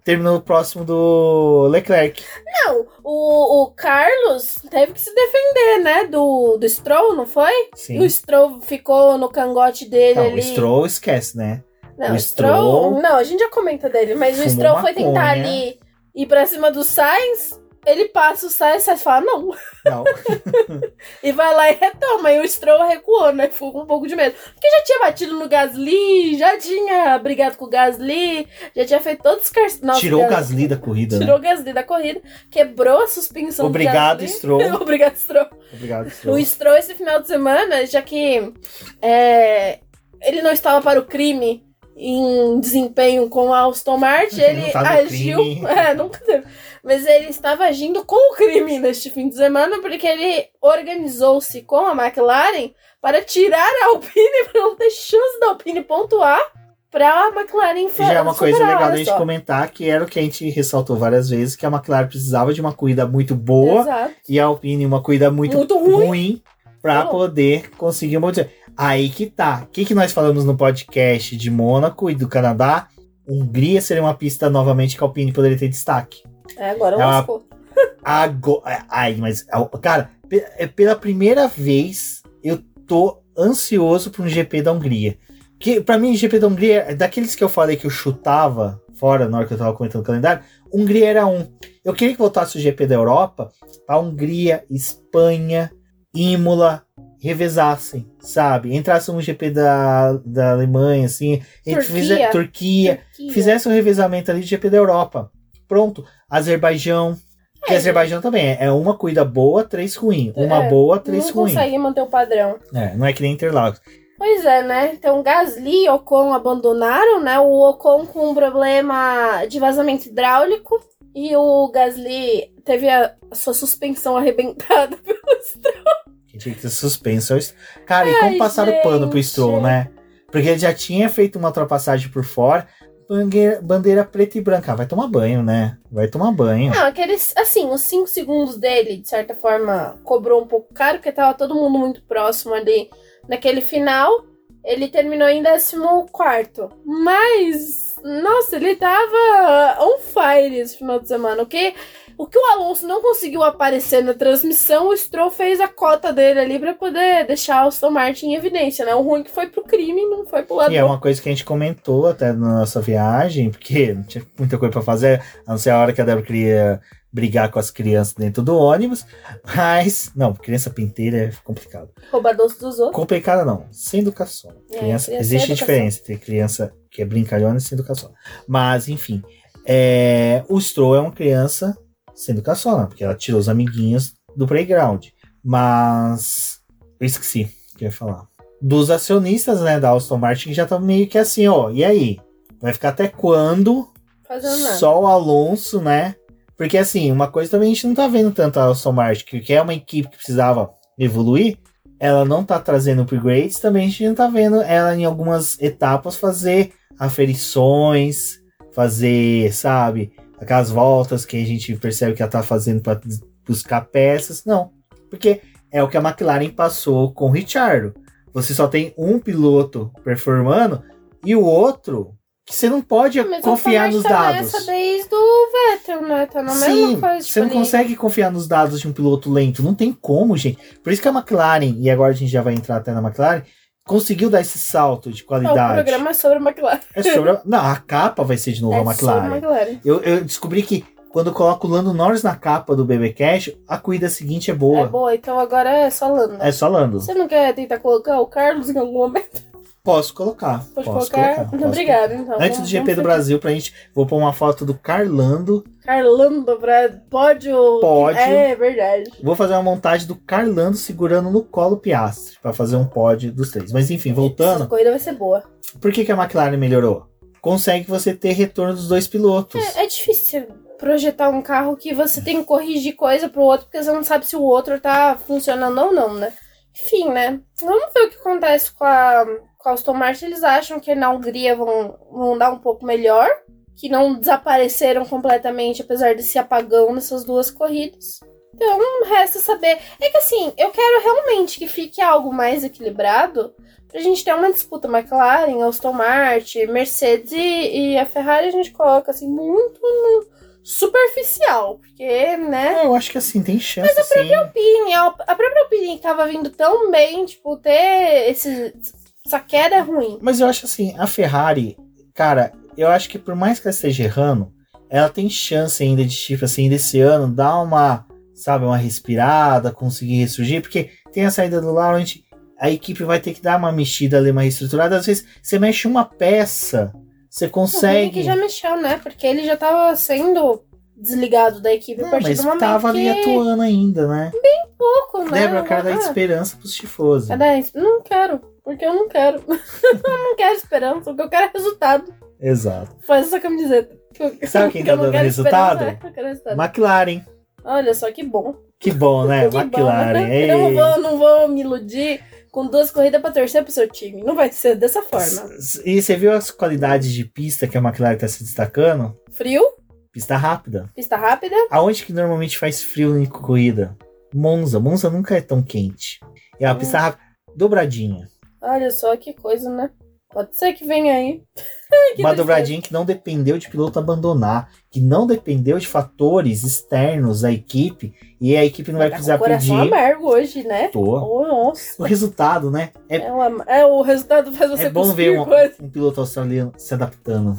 [SPEAKER 1] terminou próximo do Leclerc.
[SPEAKER 2] Não, o, o Carlos teve que se defender, né? Do, do Stroll, não foi?
[SPEAKER 1] Sim.
[SPEAKER 2] O Stroll ficou no cangote dele
[SPEAKER 1] Não,
[SPEAKER 2] ali.
[SPEAKER 1] o Stroll esquece, né?
[SPEAKER 2] Não,
[SPEAKER 1] o
[SPEAKER 2] Stroll.
[SPEAKER 1] Stroll-
[SPEAKER 2] Não, a gente já comenta dele, mas o Stroll foi tentar ali ir pra cima do Sainz. Ele passa o o Sainz fala não.
[SPEAKER 1] Não. [LAUGHS]
[SPEAKER 2] E vai lá e retoma. E o Stroll recuou, né? Ficou com um pouco de medo. Porque já tinha batido no Gasly, já tinha brigado com o Gasly, já tinha feito todos os car... Nossa,
[SPEAKER 1] Tirou o
[SPEAKER 2] Gasly-
[SPEAKER 1] da corrida,
[SPEAKER 2] Tirou
[SPEAKER 1] né?
[SPEAKER 2] o Gasly da corrida, quebrou a suspensão
[SPEAKER 1] Obrigado,
[SPEAKER 2] do Gasly.
[SPEAKER 1] Stroll. [LAUGHS]
[SPEAKER 2] Obrigado, Stroll.
[SPEAKER 1] Obrigado, Stroll.
[SPEAKER 2] O Stroll esse final de semana, já que é, ele não estava para o crime em desempenho com a Aston Martin, ele
[SPEAKER 1] no
[SPEAKER 2] agiu. [LAUGHS] É, nunca teve. Mas ele estava agindo com o crime neste fim de semana, porque ele organizou-se com a McLaren para tirar a Alpine, [LAUGHS] para não ter chance da Alpine pontuar para a McLaren
[SPEAKER 1] já é uma coisa legal da
[SPEAKER 2] olha
[SPEAKER 1] gente
[SPEAKER 2] só.
[SPEAKER 1] comentar, que era o que a gente ressaltou várias vezes, que a McLaren precisava de uma corrida muito boa
[SPEAKER 2] Exato.
[SPEAKER 1] e a Alpine uma corrida muito,
[SPEAKER 2] Muito ruim.
[SPEAKER 1] ruim para poder conseguir uma Aí que tá. O que, que nós falamos no podcast de Mônaco e do Canadá? Hungria seria uma pista novamente que a Alpine poderia ter destaque.
[SPEAKER 2] É, agora
[SPEAKER 1] Ela-
[SPEAKER 2] lascou. [LAUGHS]
[SPEAKER 1] Agora, ai, mas, cara, é pela primeira vez eu tô ansioso para um GP da Hungria. Que para mim, o GP da Hungria, é daqueles que eu falei que eu chutava fora na hora que eu tava comentando o calendário, Hungria era um. Eu queria que voltasse o GP da Europa, a Hungria, Espanha, Imola revezassem, sabe? Entrasse um GP da, da Alemanha, assim,
[SPEAKER 2] Turquia.
[SPEAKER 1] fizer- Turquia,
[SPEAKER 2] Turquia.
[SPEAKER 1] fizesse um revezamento ali de GP da Europa. Pronto. Azerbaijão.
[SPEAKER 2] É.
[SPEAKER 1] Azerbaijão também é- é uma corrida boa, três ruim. Uma
[SPEAKER 2] É,
[SPEAKER 1] boa, três
[SPEAKER 2] Não
[SPEAKER 1] ruim.
[SPEAKER 2] consegue manter o padrão.
[SPEAKER 1] É, não é que nem Interlagos.
[SPEAKER 2] Pois é, né? Então Gasly e Ocon abandonaram, né? O Ocon com um problema de vazamento hidráulico e o Gasly teve a, sua suspensão arrebentada [LAUGHS] pelo
[SPEAKER 1] Que tinha que ter suspenso. Cara, e como
[SPEAKER 2] Ai,
[SPEAKER 1] passaram o pano pro. Stroll, né? Porque ele já tinha feito uma ultrapassagem por fora. Bandeira, bandeira preta e branca. Ah, vai tomar banho, né? Vai tomar banho.
[SPEAKER 2] Não, aqueles, assim, os 5 segundos dele, de certa forma, cobrou um pouco caro, porque tava todo mundo muito próximo ali naquele final. Ele terminou em 14. Mas, nossa, ele tava on fire esse final de semana. O que, o que o Alonso não conseguiu aparecer na transmissão, o Stroll fez a cota dele ali pra poder deixar o Aston Martin em evidência, né? O ruim que foi pro crime, não foi pro lado
[SPEAKER 1] E é uma coisa que a gente comentou até na nossa viagem, porque [LAUGHS] não tinha muita coisa pra fazer, a não ser a hora que a Débora queria brigar com as crianças dentro do ônibus. Mas, não, criança pinteira é complicado.
[SPEAKER 2] roubar doce dos outros.
[SPEAKER 1] Complicada não, sem educação.
[SPEAKER 2] É,
[SPEAKER 1] Criança,
[SPEAKER 2] criança
[SPEAKER 1] existe
[SPEAKER 2] educação.
[SPEAKER 1] diferença entre criança que é brincalhona e sem educação. Mas, enfim, é, o Stroll é uma criança sem educação, porque ela tirou os amiguinhos do playground. Mas, eu esqueci o que eu ia falar. Dos acionistas, né, da Aston Martin, que já estão meio que assim, ó, e aí? Vai ficar até quando só o Alonso, né? Porque assim, uma coisa também a gente não tá vendo tanto a Aston Martin, que que é uma equipe que precisava evoluir, ela não tá trazendo upgrades, também a gente não tá vendo ela em algumas etapas fazer aferições, fazer, sabe, aquelas voltas que a gente percebe que ela tá fazendo para buscar peças. Não, porque é o que a McLaren passou com o Richardo. Você só tem um piloto performando e o outro que você não pode
[SPEAKER 2] Mas
[SPEAKER 1] confiar nos dados.
[SPEAKER 2] Tá nessa desde o Vettel, né? Tá na
[SPEAKER 1] Sim,
[SPEAKER 2] mesma coisa.
[SPEAKER 1] você não
[SPEAKER 2] ali.
[SPEAKER 1] consegue confiar nos dados de um piloto lento. Não tem como, gente. Por isso que a McLaren, e agora a gente já vai entrar até na McLaren, conseguiu dar esse salto de
[SPEAKER 2] Não, o
[SPEAKER 1] qualidade.
[SPEAKER 2] programa é sobre a McLaren.
[SPEAKER 1] É sobre a... [LAUGHS] Não, a capa vai ser de novo
[SPEAKER 2] é
[SPEAKER 1] a McLaren.
[SPEAKER 2] sobre a McLaren.
[SPEAKER 1] Eu, eu descobri que quando eu coloco o Lando Norris na capa do BB Cash, a corrida seguinte é boa.
[SPEAKER 2] É boa, então agora é só Lando.
[SPEAKER 1] É só Lando.
[SPEAKER 2] Você não quer tentar colocar o Carlos em algum momento?
[SPEAKER 1] Posso colocar.
[SPEAKER 2] Pode
[SPEAKER 1] posso
[SPEAKER 2] colocar?
[SPEAKER 1] colocar, posso
[SPEAKER 2] Obrigada, então.
[SPEAKER 1] Antes do GP do. Brasil, pra gente. Vou pôr uma foto do Carlando.
[SPEAKER 2] Carlando pra pódio.
[SPEAKER 1] Pódio.
[SPEAKER 2] É, verdade.
[SPEAKER 1] Vou fazer uma montagem do Carlando segurando no colo o Piastri. Pra fazer um pódio dos três. Mas enfim,
[SPEAKER 2] Essa
[SPEAKER 1] voltando.
[SPEAKER 2] corrida vai ser boa.
[SPEAKER 1] Por que, que a McLaren melhorou? Consegue você ter retorno dos dois pilotos.
[SPEAKER 2] É, é difícil projetar um carro que você tem que corrigir coisa pro outro, porque você não sabe se o outro tá funcionando ou não, né? Enfim, né? Vamos ver o que acontece com a, com a Aston Martin. Eles acham que na Hungria vão, vão dar um pouco melhor, que não desapareceram completamente, apesar desse apagão nessas duas corridas. Então, resta saber. É que assim, eu quero realmente que fique algo mais equilibrado pra gente ter uma disputa McLaren, Aston Martin, Mercedes e, e a Ferrari a gente coloca assim muito no superficial, porque, né?
[SPEAKER 1] É, eu acho que assim, tem chance. Mas a
[SPEAKER 2] Alpine, a, a própria Alpine que tava vindo tão bem, tipo, ter esse, essa queda é ruim.
[SPEAKER 1] Mas eu acho assim, a Ferrari, cara, eu acho que por mais que ela esteja errando, ela tem chance ainda de, tipo assim, desse ano, dar uma, sabe, uma respirada, conseguir ressurgir, porque tem a saída do Laurent, a equipe vai ter que dar uma mexida ali, uma reestruturada. Às vezes você mexe uma peça, você
[SPEAKER 2] O Henrique
[SPEAKER 1] consegue.
[SPEAKER 2] já mexeu, né? Porque ele já tava sendo desligado da equipe a
[SPEAKER 1] Não,
[SPEAKER 2] partir
[SPEAKER 1] mas
[SPEAKER 2] do momento
[SPEAKER 1] tava ali
[SPEAKER 2] que...
[SPEAKER 1] atuando ainda, né?
[SPEAKER 2] pouco, né?
[SPEAKER 1] Débora, dar
[SPEAKER 2] Ah,
[SPEAKER 1] esperança pros tifosos.
[SPEAKER 2] Cadê? Não quero, porque eu não quero. [LAUGHS] eu não quero esperança, o que eu quero é resultado.
[SPEAKER 1] Exato.
[SPEAKER 2] Faz essa camiseta.
[SPEAKER 1] Sabe [LAUGHS] quem
[SPEAKER 2] que
[SPEAKER 1] tá dando resultado?
[SPEAKER 2] é, eu quero resultado.
[SPEAKER 1] McLaren.
[SPEAKER 2] Olha só que bom.
[SPEAKER 1] Que bom, né? [LAUGHS]
[SPEAKER 2] Que bom,
[SPEAKER 1] McLaren.
[SPEAKER 2] né? Eu não vou, não vou me iludir com duas corridas pra torcer pro seu time. Não vai ser dessa forma.
[SPEAKER 1] E você viu as qualidades de pista que a McLaren tá se destacando?
[SPEAKER 2] Frio,
[SPEAKER 1] Pista rápida.
[SPEAKER 2] pista rápida.
[SPEAKER 1] Aonde que normalmente faz frio em corrida? Monza. Monza nunca é tão quente. E a
[SPEAKER 2] Hum.
[SPEAKER 1] pista rápida, dobradinha.
[SPEAKER 2] Olha só que coisa, né? Pode ser que venha aí. [LAUGHS] Que
[SPEAKER 1] Uma dobradinha que não dependeu de piloto abandonar. Que não dependeu de fatores externos à equipe. E a equipe não vai
[SPEAKER 2] Tá com
[SPEAKER 1] precisar
[SPEAKER 2] o
[SPEAKER 1] pedir.
[SPEAKER 2] amargo hoje, né?
[SPEAKER 1] Tô.
[SPEAKER 2] Oh, nossa.
[SPEAKER 1] O resultado, né? É,
[SPEAKER 2] É, uma- é, o resultado faz você
[SPEAKER 1] é bom ver um, um piloto australiano se adaptando.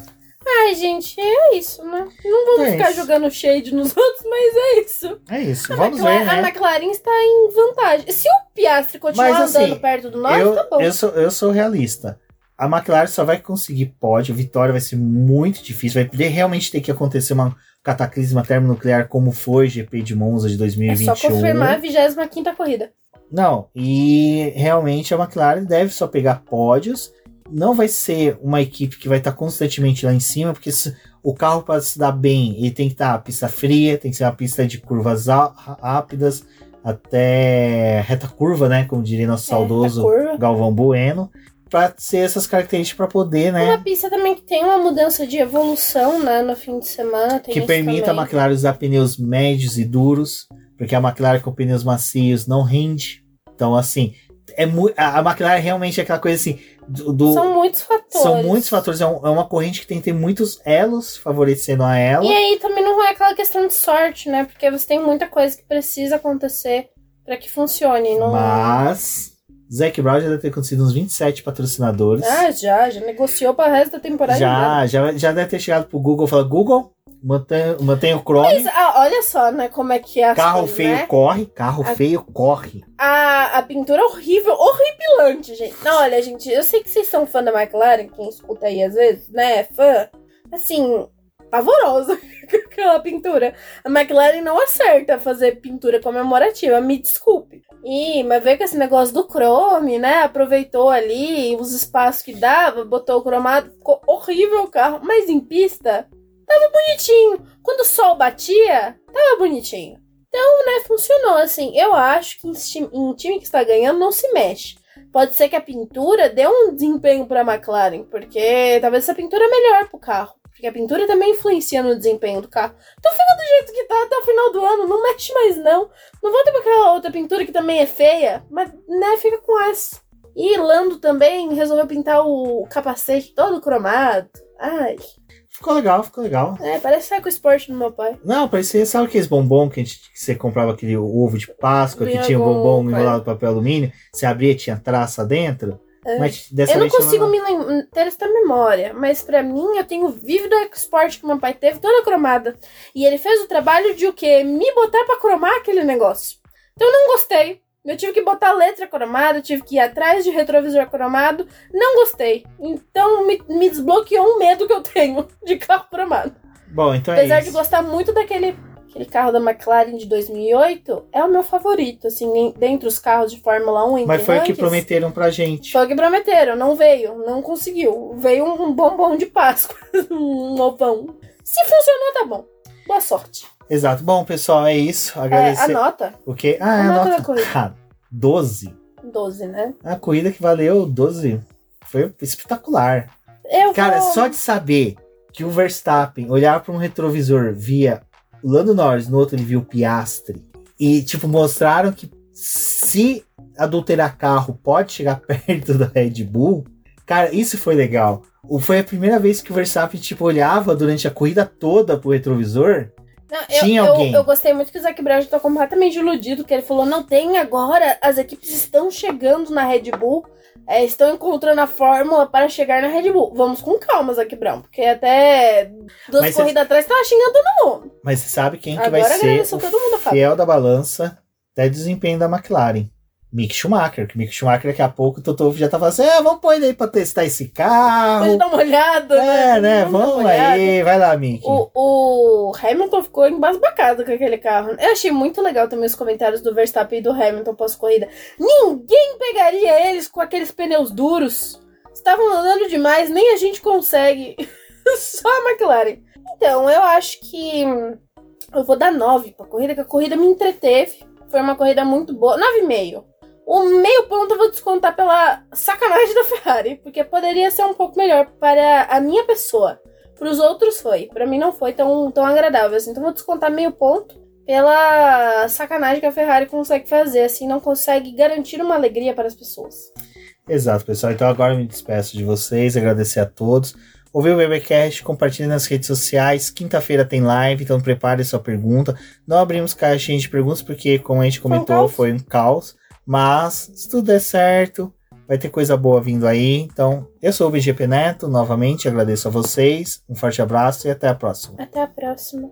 [SPEAKER 2] Ai, gente, é isso, né? Não vamos
[SPEAKER 1] É
[SPEAKER 2] ficar
[SPEAKER 1] isso.
[SPEAKER 2] jogando shade nos [LAUGHS] outros, mas é isso.
[SPEAKER 1] É isso.
[SPEAKER 2] A,
[SPEAKER 1] Vamos
[SPEAKER 2] McLaren,
[SPEAKER 1] ver, né?
[SPEAKER 2] a McLaren está em vantagem. Se o Piastri continuar
[SPEAKER 1] Mas, assim,
[SPEAKER 2] andando perto do nosso,
[SPEAKER 1] eu,
[SPEAKER 2] tá bom.
[SPEAKER 1] eu, sou, eu sou realista. A McLaren só vai conseguir pódio, vitória vai ser muito difícil. Vai realmente ter que acontecer uma cataclisma termonuclear como foi o GP de Monza de
[SPEAKER 2] É
[SPEAKER 1] 2021.
[SPEAKER 2] só confirmar a 25 corrida.
[SPEAKER 1] Não, e realmente a McLaren deve só pegar pódios. Não vai ser uma equipe que vai estar constantemente lá em cima, porque se- o carro para se dar bem, ele tem que estar pista fria, tem que ser uma pista de curvas rápidas, até reta curva, né? Como diria nosso
[SPEAKER 2] É,
[SPEAKER 1] saudoso
[SPEAKER 2] a.
[SPEAKER 1] Galvão Bueno, para ser essas características para poder,
[SPEAKER 2] Uma
[SPEAKER 1] né?
[SPEAKER 2] pista também que tem uma mudança de evolução, né? No fim de semana.
[SPEAKER 1] Que permita a
[SPEAKER 2] também.
[SPEAKER 1] McLaren usar pneus médios e duros, porque a McLaren com pneus macios não rende. Então, assim, é a a McLaren realmente é aquela coisa assim. Do, do-
[SPEAKER 2] São muitos fatores.
[SPEAKER 1] são muitos fatores. É, um- é uma corrente que tem que ter muitos elos favorecendo a ela.
[SPEAKER 2] E aí também não é aquela questão de sorte, né? Porque você tem muita coisa que precisa acontecer pra que funcione. Não...
[SPEAKER 1] Mas. Zac Brown já deve ter acontecido uns 27 patrocinadores.
[SPEAKER 2] Ah, já, já negociou pra resto da temporada.
[SPEAKER 1] já, já, já deve ter chegado pro Google e falado: Google, mantenha, mantenha o Chrome.
[SPEAKER 2] Mas, ah, olha só, né, como é que é
[SPEAKER 1] Carro
[SPEAKER 2] coisas,
[SPEAKER 1] feio
[SPEAKER 2] né?
[SPEAKER 1] corre, carro
[SPEAKER 2] A-
[SPEAKER 1] feio corre.
[SPEAKER 2] A, a pintura é horrível, horripilante, gente. Não, olha, gente, eu sei que vocês são fã da McLaren, quem escuta aí às vezes, né, é fã. Assim, pavorosa [LAUGHS] aquela pintura. A McLaren não acerta fazer pintura comemorativa, me desculpe. E, mas veio com esse negócio do chrome, né? Aproveitou ali os espaços que dava, botou o cromado, ficou horrível o carro. Mas em pista, tava bonitinho. Quando o sol batia, tava bonitinho. Então, né, funcionou assim. Eu acho que em time, que está ganhando não se mexe. Pode ser que a pintura dê um desempenho para a McLaren, porque talvez essa pintura é melhor pro carro. Porque a pintura também influencia no desempenho do carro. Então fica do jeito que tá até o final do ano, não mexe mais não. Não volta pra aquela outra pintura que também é feia, mas né, fica com essa. E Lando também resolveu pintar o capacete todo cromado. Ai,
[SPEAKER 1] Ficou legal, ficou legal.
[SPEAKER 2] é, parece Eco Sport do meu pai.
[SPEAKER 1] Não, parecia, sabe aqueles bombom que, a gente, que você comprava aquele ovo de Páscoa, que
[SPEAKER 2] Vinha
[SPEAKER 1] tinha o bombom enrolado em papel alumínio, você abria tinha traça dentro?
[SPEAKER 2] É.
[SPEAKER 1] Mas dessa
[SPEAKER 2] Eu não consigo
[SPEAKER 1] uma-
[SPEAKER 2] me ter essa memória, mas pra mim eu tenho vivo do Export que meu pai teve toda cromada. E ele fez o trabalho de o quê? Me botar pra cromar aquele negócio. Então eu não gostei. Eu tive que botar letra cromada, tive que ir atrás de retrovisor cromado. Não gostei. Então me, me desbloqueou um medo que eu tenho [LAUGHS] de carro cromado.
[SPEAKER 1] Bom, então é
[SPEAKER 2] Apesar
[SPEAKER 1] isso.
[SPEAKER 2] de gostar muito daquele aquele carro da McLaren de 2008, é o meu favorito, assim, dentre os carros de Fórmula 1 entre
[SPEAKER 1] Mas foi o que prometeram pra gente.
[SPEAKER 2] Foi o que prometeram, não veio, não conseguiu. Veio um bombom de Páscoa, [LAUGHS] um ovão. Se funcionou, tá bom. Boa sorte.
[SPEAKER 1] Exato. Bom, pessoal, é isso.
[SPEAKER 2] É,
[SPEAKER 1] Agradecer.
[SPEAKER 2] anota,
[SPEAKER 1] O quê? Ah,
[SPEAKER 2] a
[SPEAKER 1] é a
[SPEAKER 2] nota
[SPEAKER 1] nota.
[SPEAKER 2] da corrida.
[SPEAKER 1] Ah, 12.
[SPEAKER 2] 12, né?
[SPEAKER 1] A corrida que valeu 12. Foi espetacular.
[SPEAKER 2] Eu
[SPEAKER 1] Cara,
[SPEAKER 2] vou...
[SPEAKER 1] só de saber que o Verstappen olhava para um retrovisor, via o Lando Norris, no outro ele viu o Piastri. E, tipo, mostraram que se adulterar carro pode chegar [LAUGHS] perto da Red Bull. Cara, isso foi legal. Foi a primeira vez que o Verstappen, tipo, olhava durante a corrida toda pro retrovisor.
[SPEAKER 2] Não, eu,
[SPEAKER 1] Tinha
[SPEAKER 2] eu-
[SPEAKER 1] alguém.
[SPEAKER 2] Eu, gostei muito que o Zac Brown tá completamente iludido, que ele falou, não tem agora, as equipes estão chegando na Red Bull, é, estão encontrando a fórmula para chegar na Red Bull. Vamos com calma, Zac Brown, porque até duas
[SPEAKER 1] Mas
[SPEAKER 2] corridas atrás tava xingando todo mundo.
[SPEAKER 1] Mas você sabe quem que
[SPEAKER 2] Agora
[SPEAKER 1] vai ser o
[SPEAKER 2] todo mundo,
[SPEAKER 1] fiel da balança até desempenho da McLaren? Mick Schumacher. Que Mick Schumacher daqui a pouco o Toto já tá falando assim, é, vamos pôr ele aí pra testar esse carro.
[SPEAKER 2] Pode dar uma olhada,
[SPEAKER 1] É, né?
[SPEAKER 2] uma
[SPEAKER 1] Vamos
[SPEAKER 2] olhada.
[SPEAKER 1] aí, vai lá, Mick.
[SPEAKER 2] O, o Hamilton ficou embasbacado com aquele carro. Eu achei muito legal também os comentários do Verstappen e do Hamilton pós-corrida. Ninguém pegaria eles com aqueles pneus duros. Estavam andando demais, nem a gente consegue. [LAUGHS] Só a McLaren. Então, eu acho que eu vou dar 9 pra corrida, que a corrida me entreteve. Foi uma corrida muito boa. 9,5. O meio ponto eu vou descontar pela sacanagem da Ferrari, porque poderia ser um pouco melhor para a minha pessoa. Para os outros foi, Pra mim não foi tão, tão agradável assim. Então eu vou descontar meio ponto pela sacanagem que a Ferrari consegue fazer, assim, não consegue garantir uma alegria para as pessoas.
[SPEAKER 1] Exato, pessoal. Então agora eu me despeço de vocês, agradecer a todos. Ouviu o BBcast, compartilhe nas redes sociais. Quinta-feira tem live, então prepare sua pergunta. Não abrimos caixinha de perguntas porque, como a gente
[SPEAKER 2] Foi um
[SPEAKER 1] comentou,
[SPEAKER 2] caos.
[SPEAKER 1] foi um caos. Mas, se tudo der certo, vai ter coisa boa vindo aí. Então, eu sou o BGP Neto, novamente agradeço a vocês. Um forte abraço e até a próxima.
[SPEAKER 2] Até a próxima.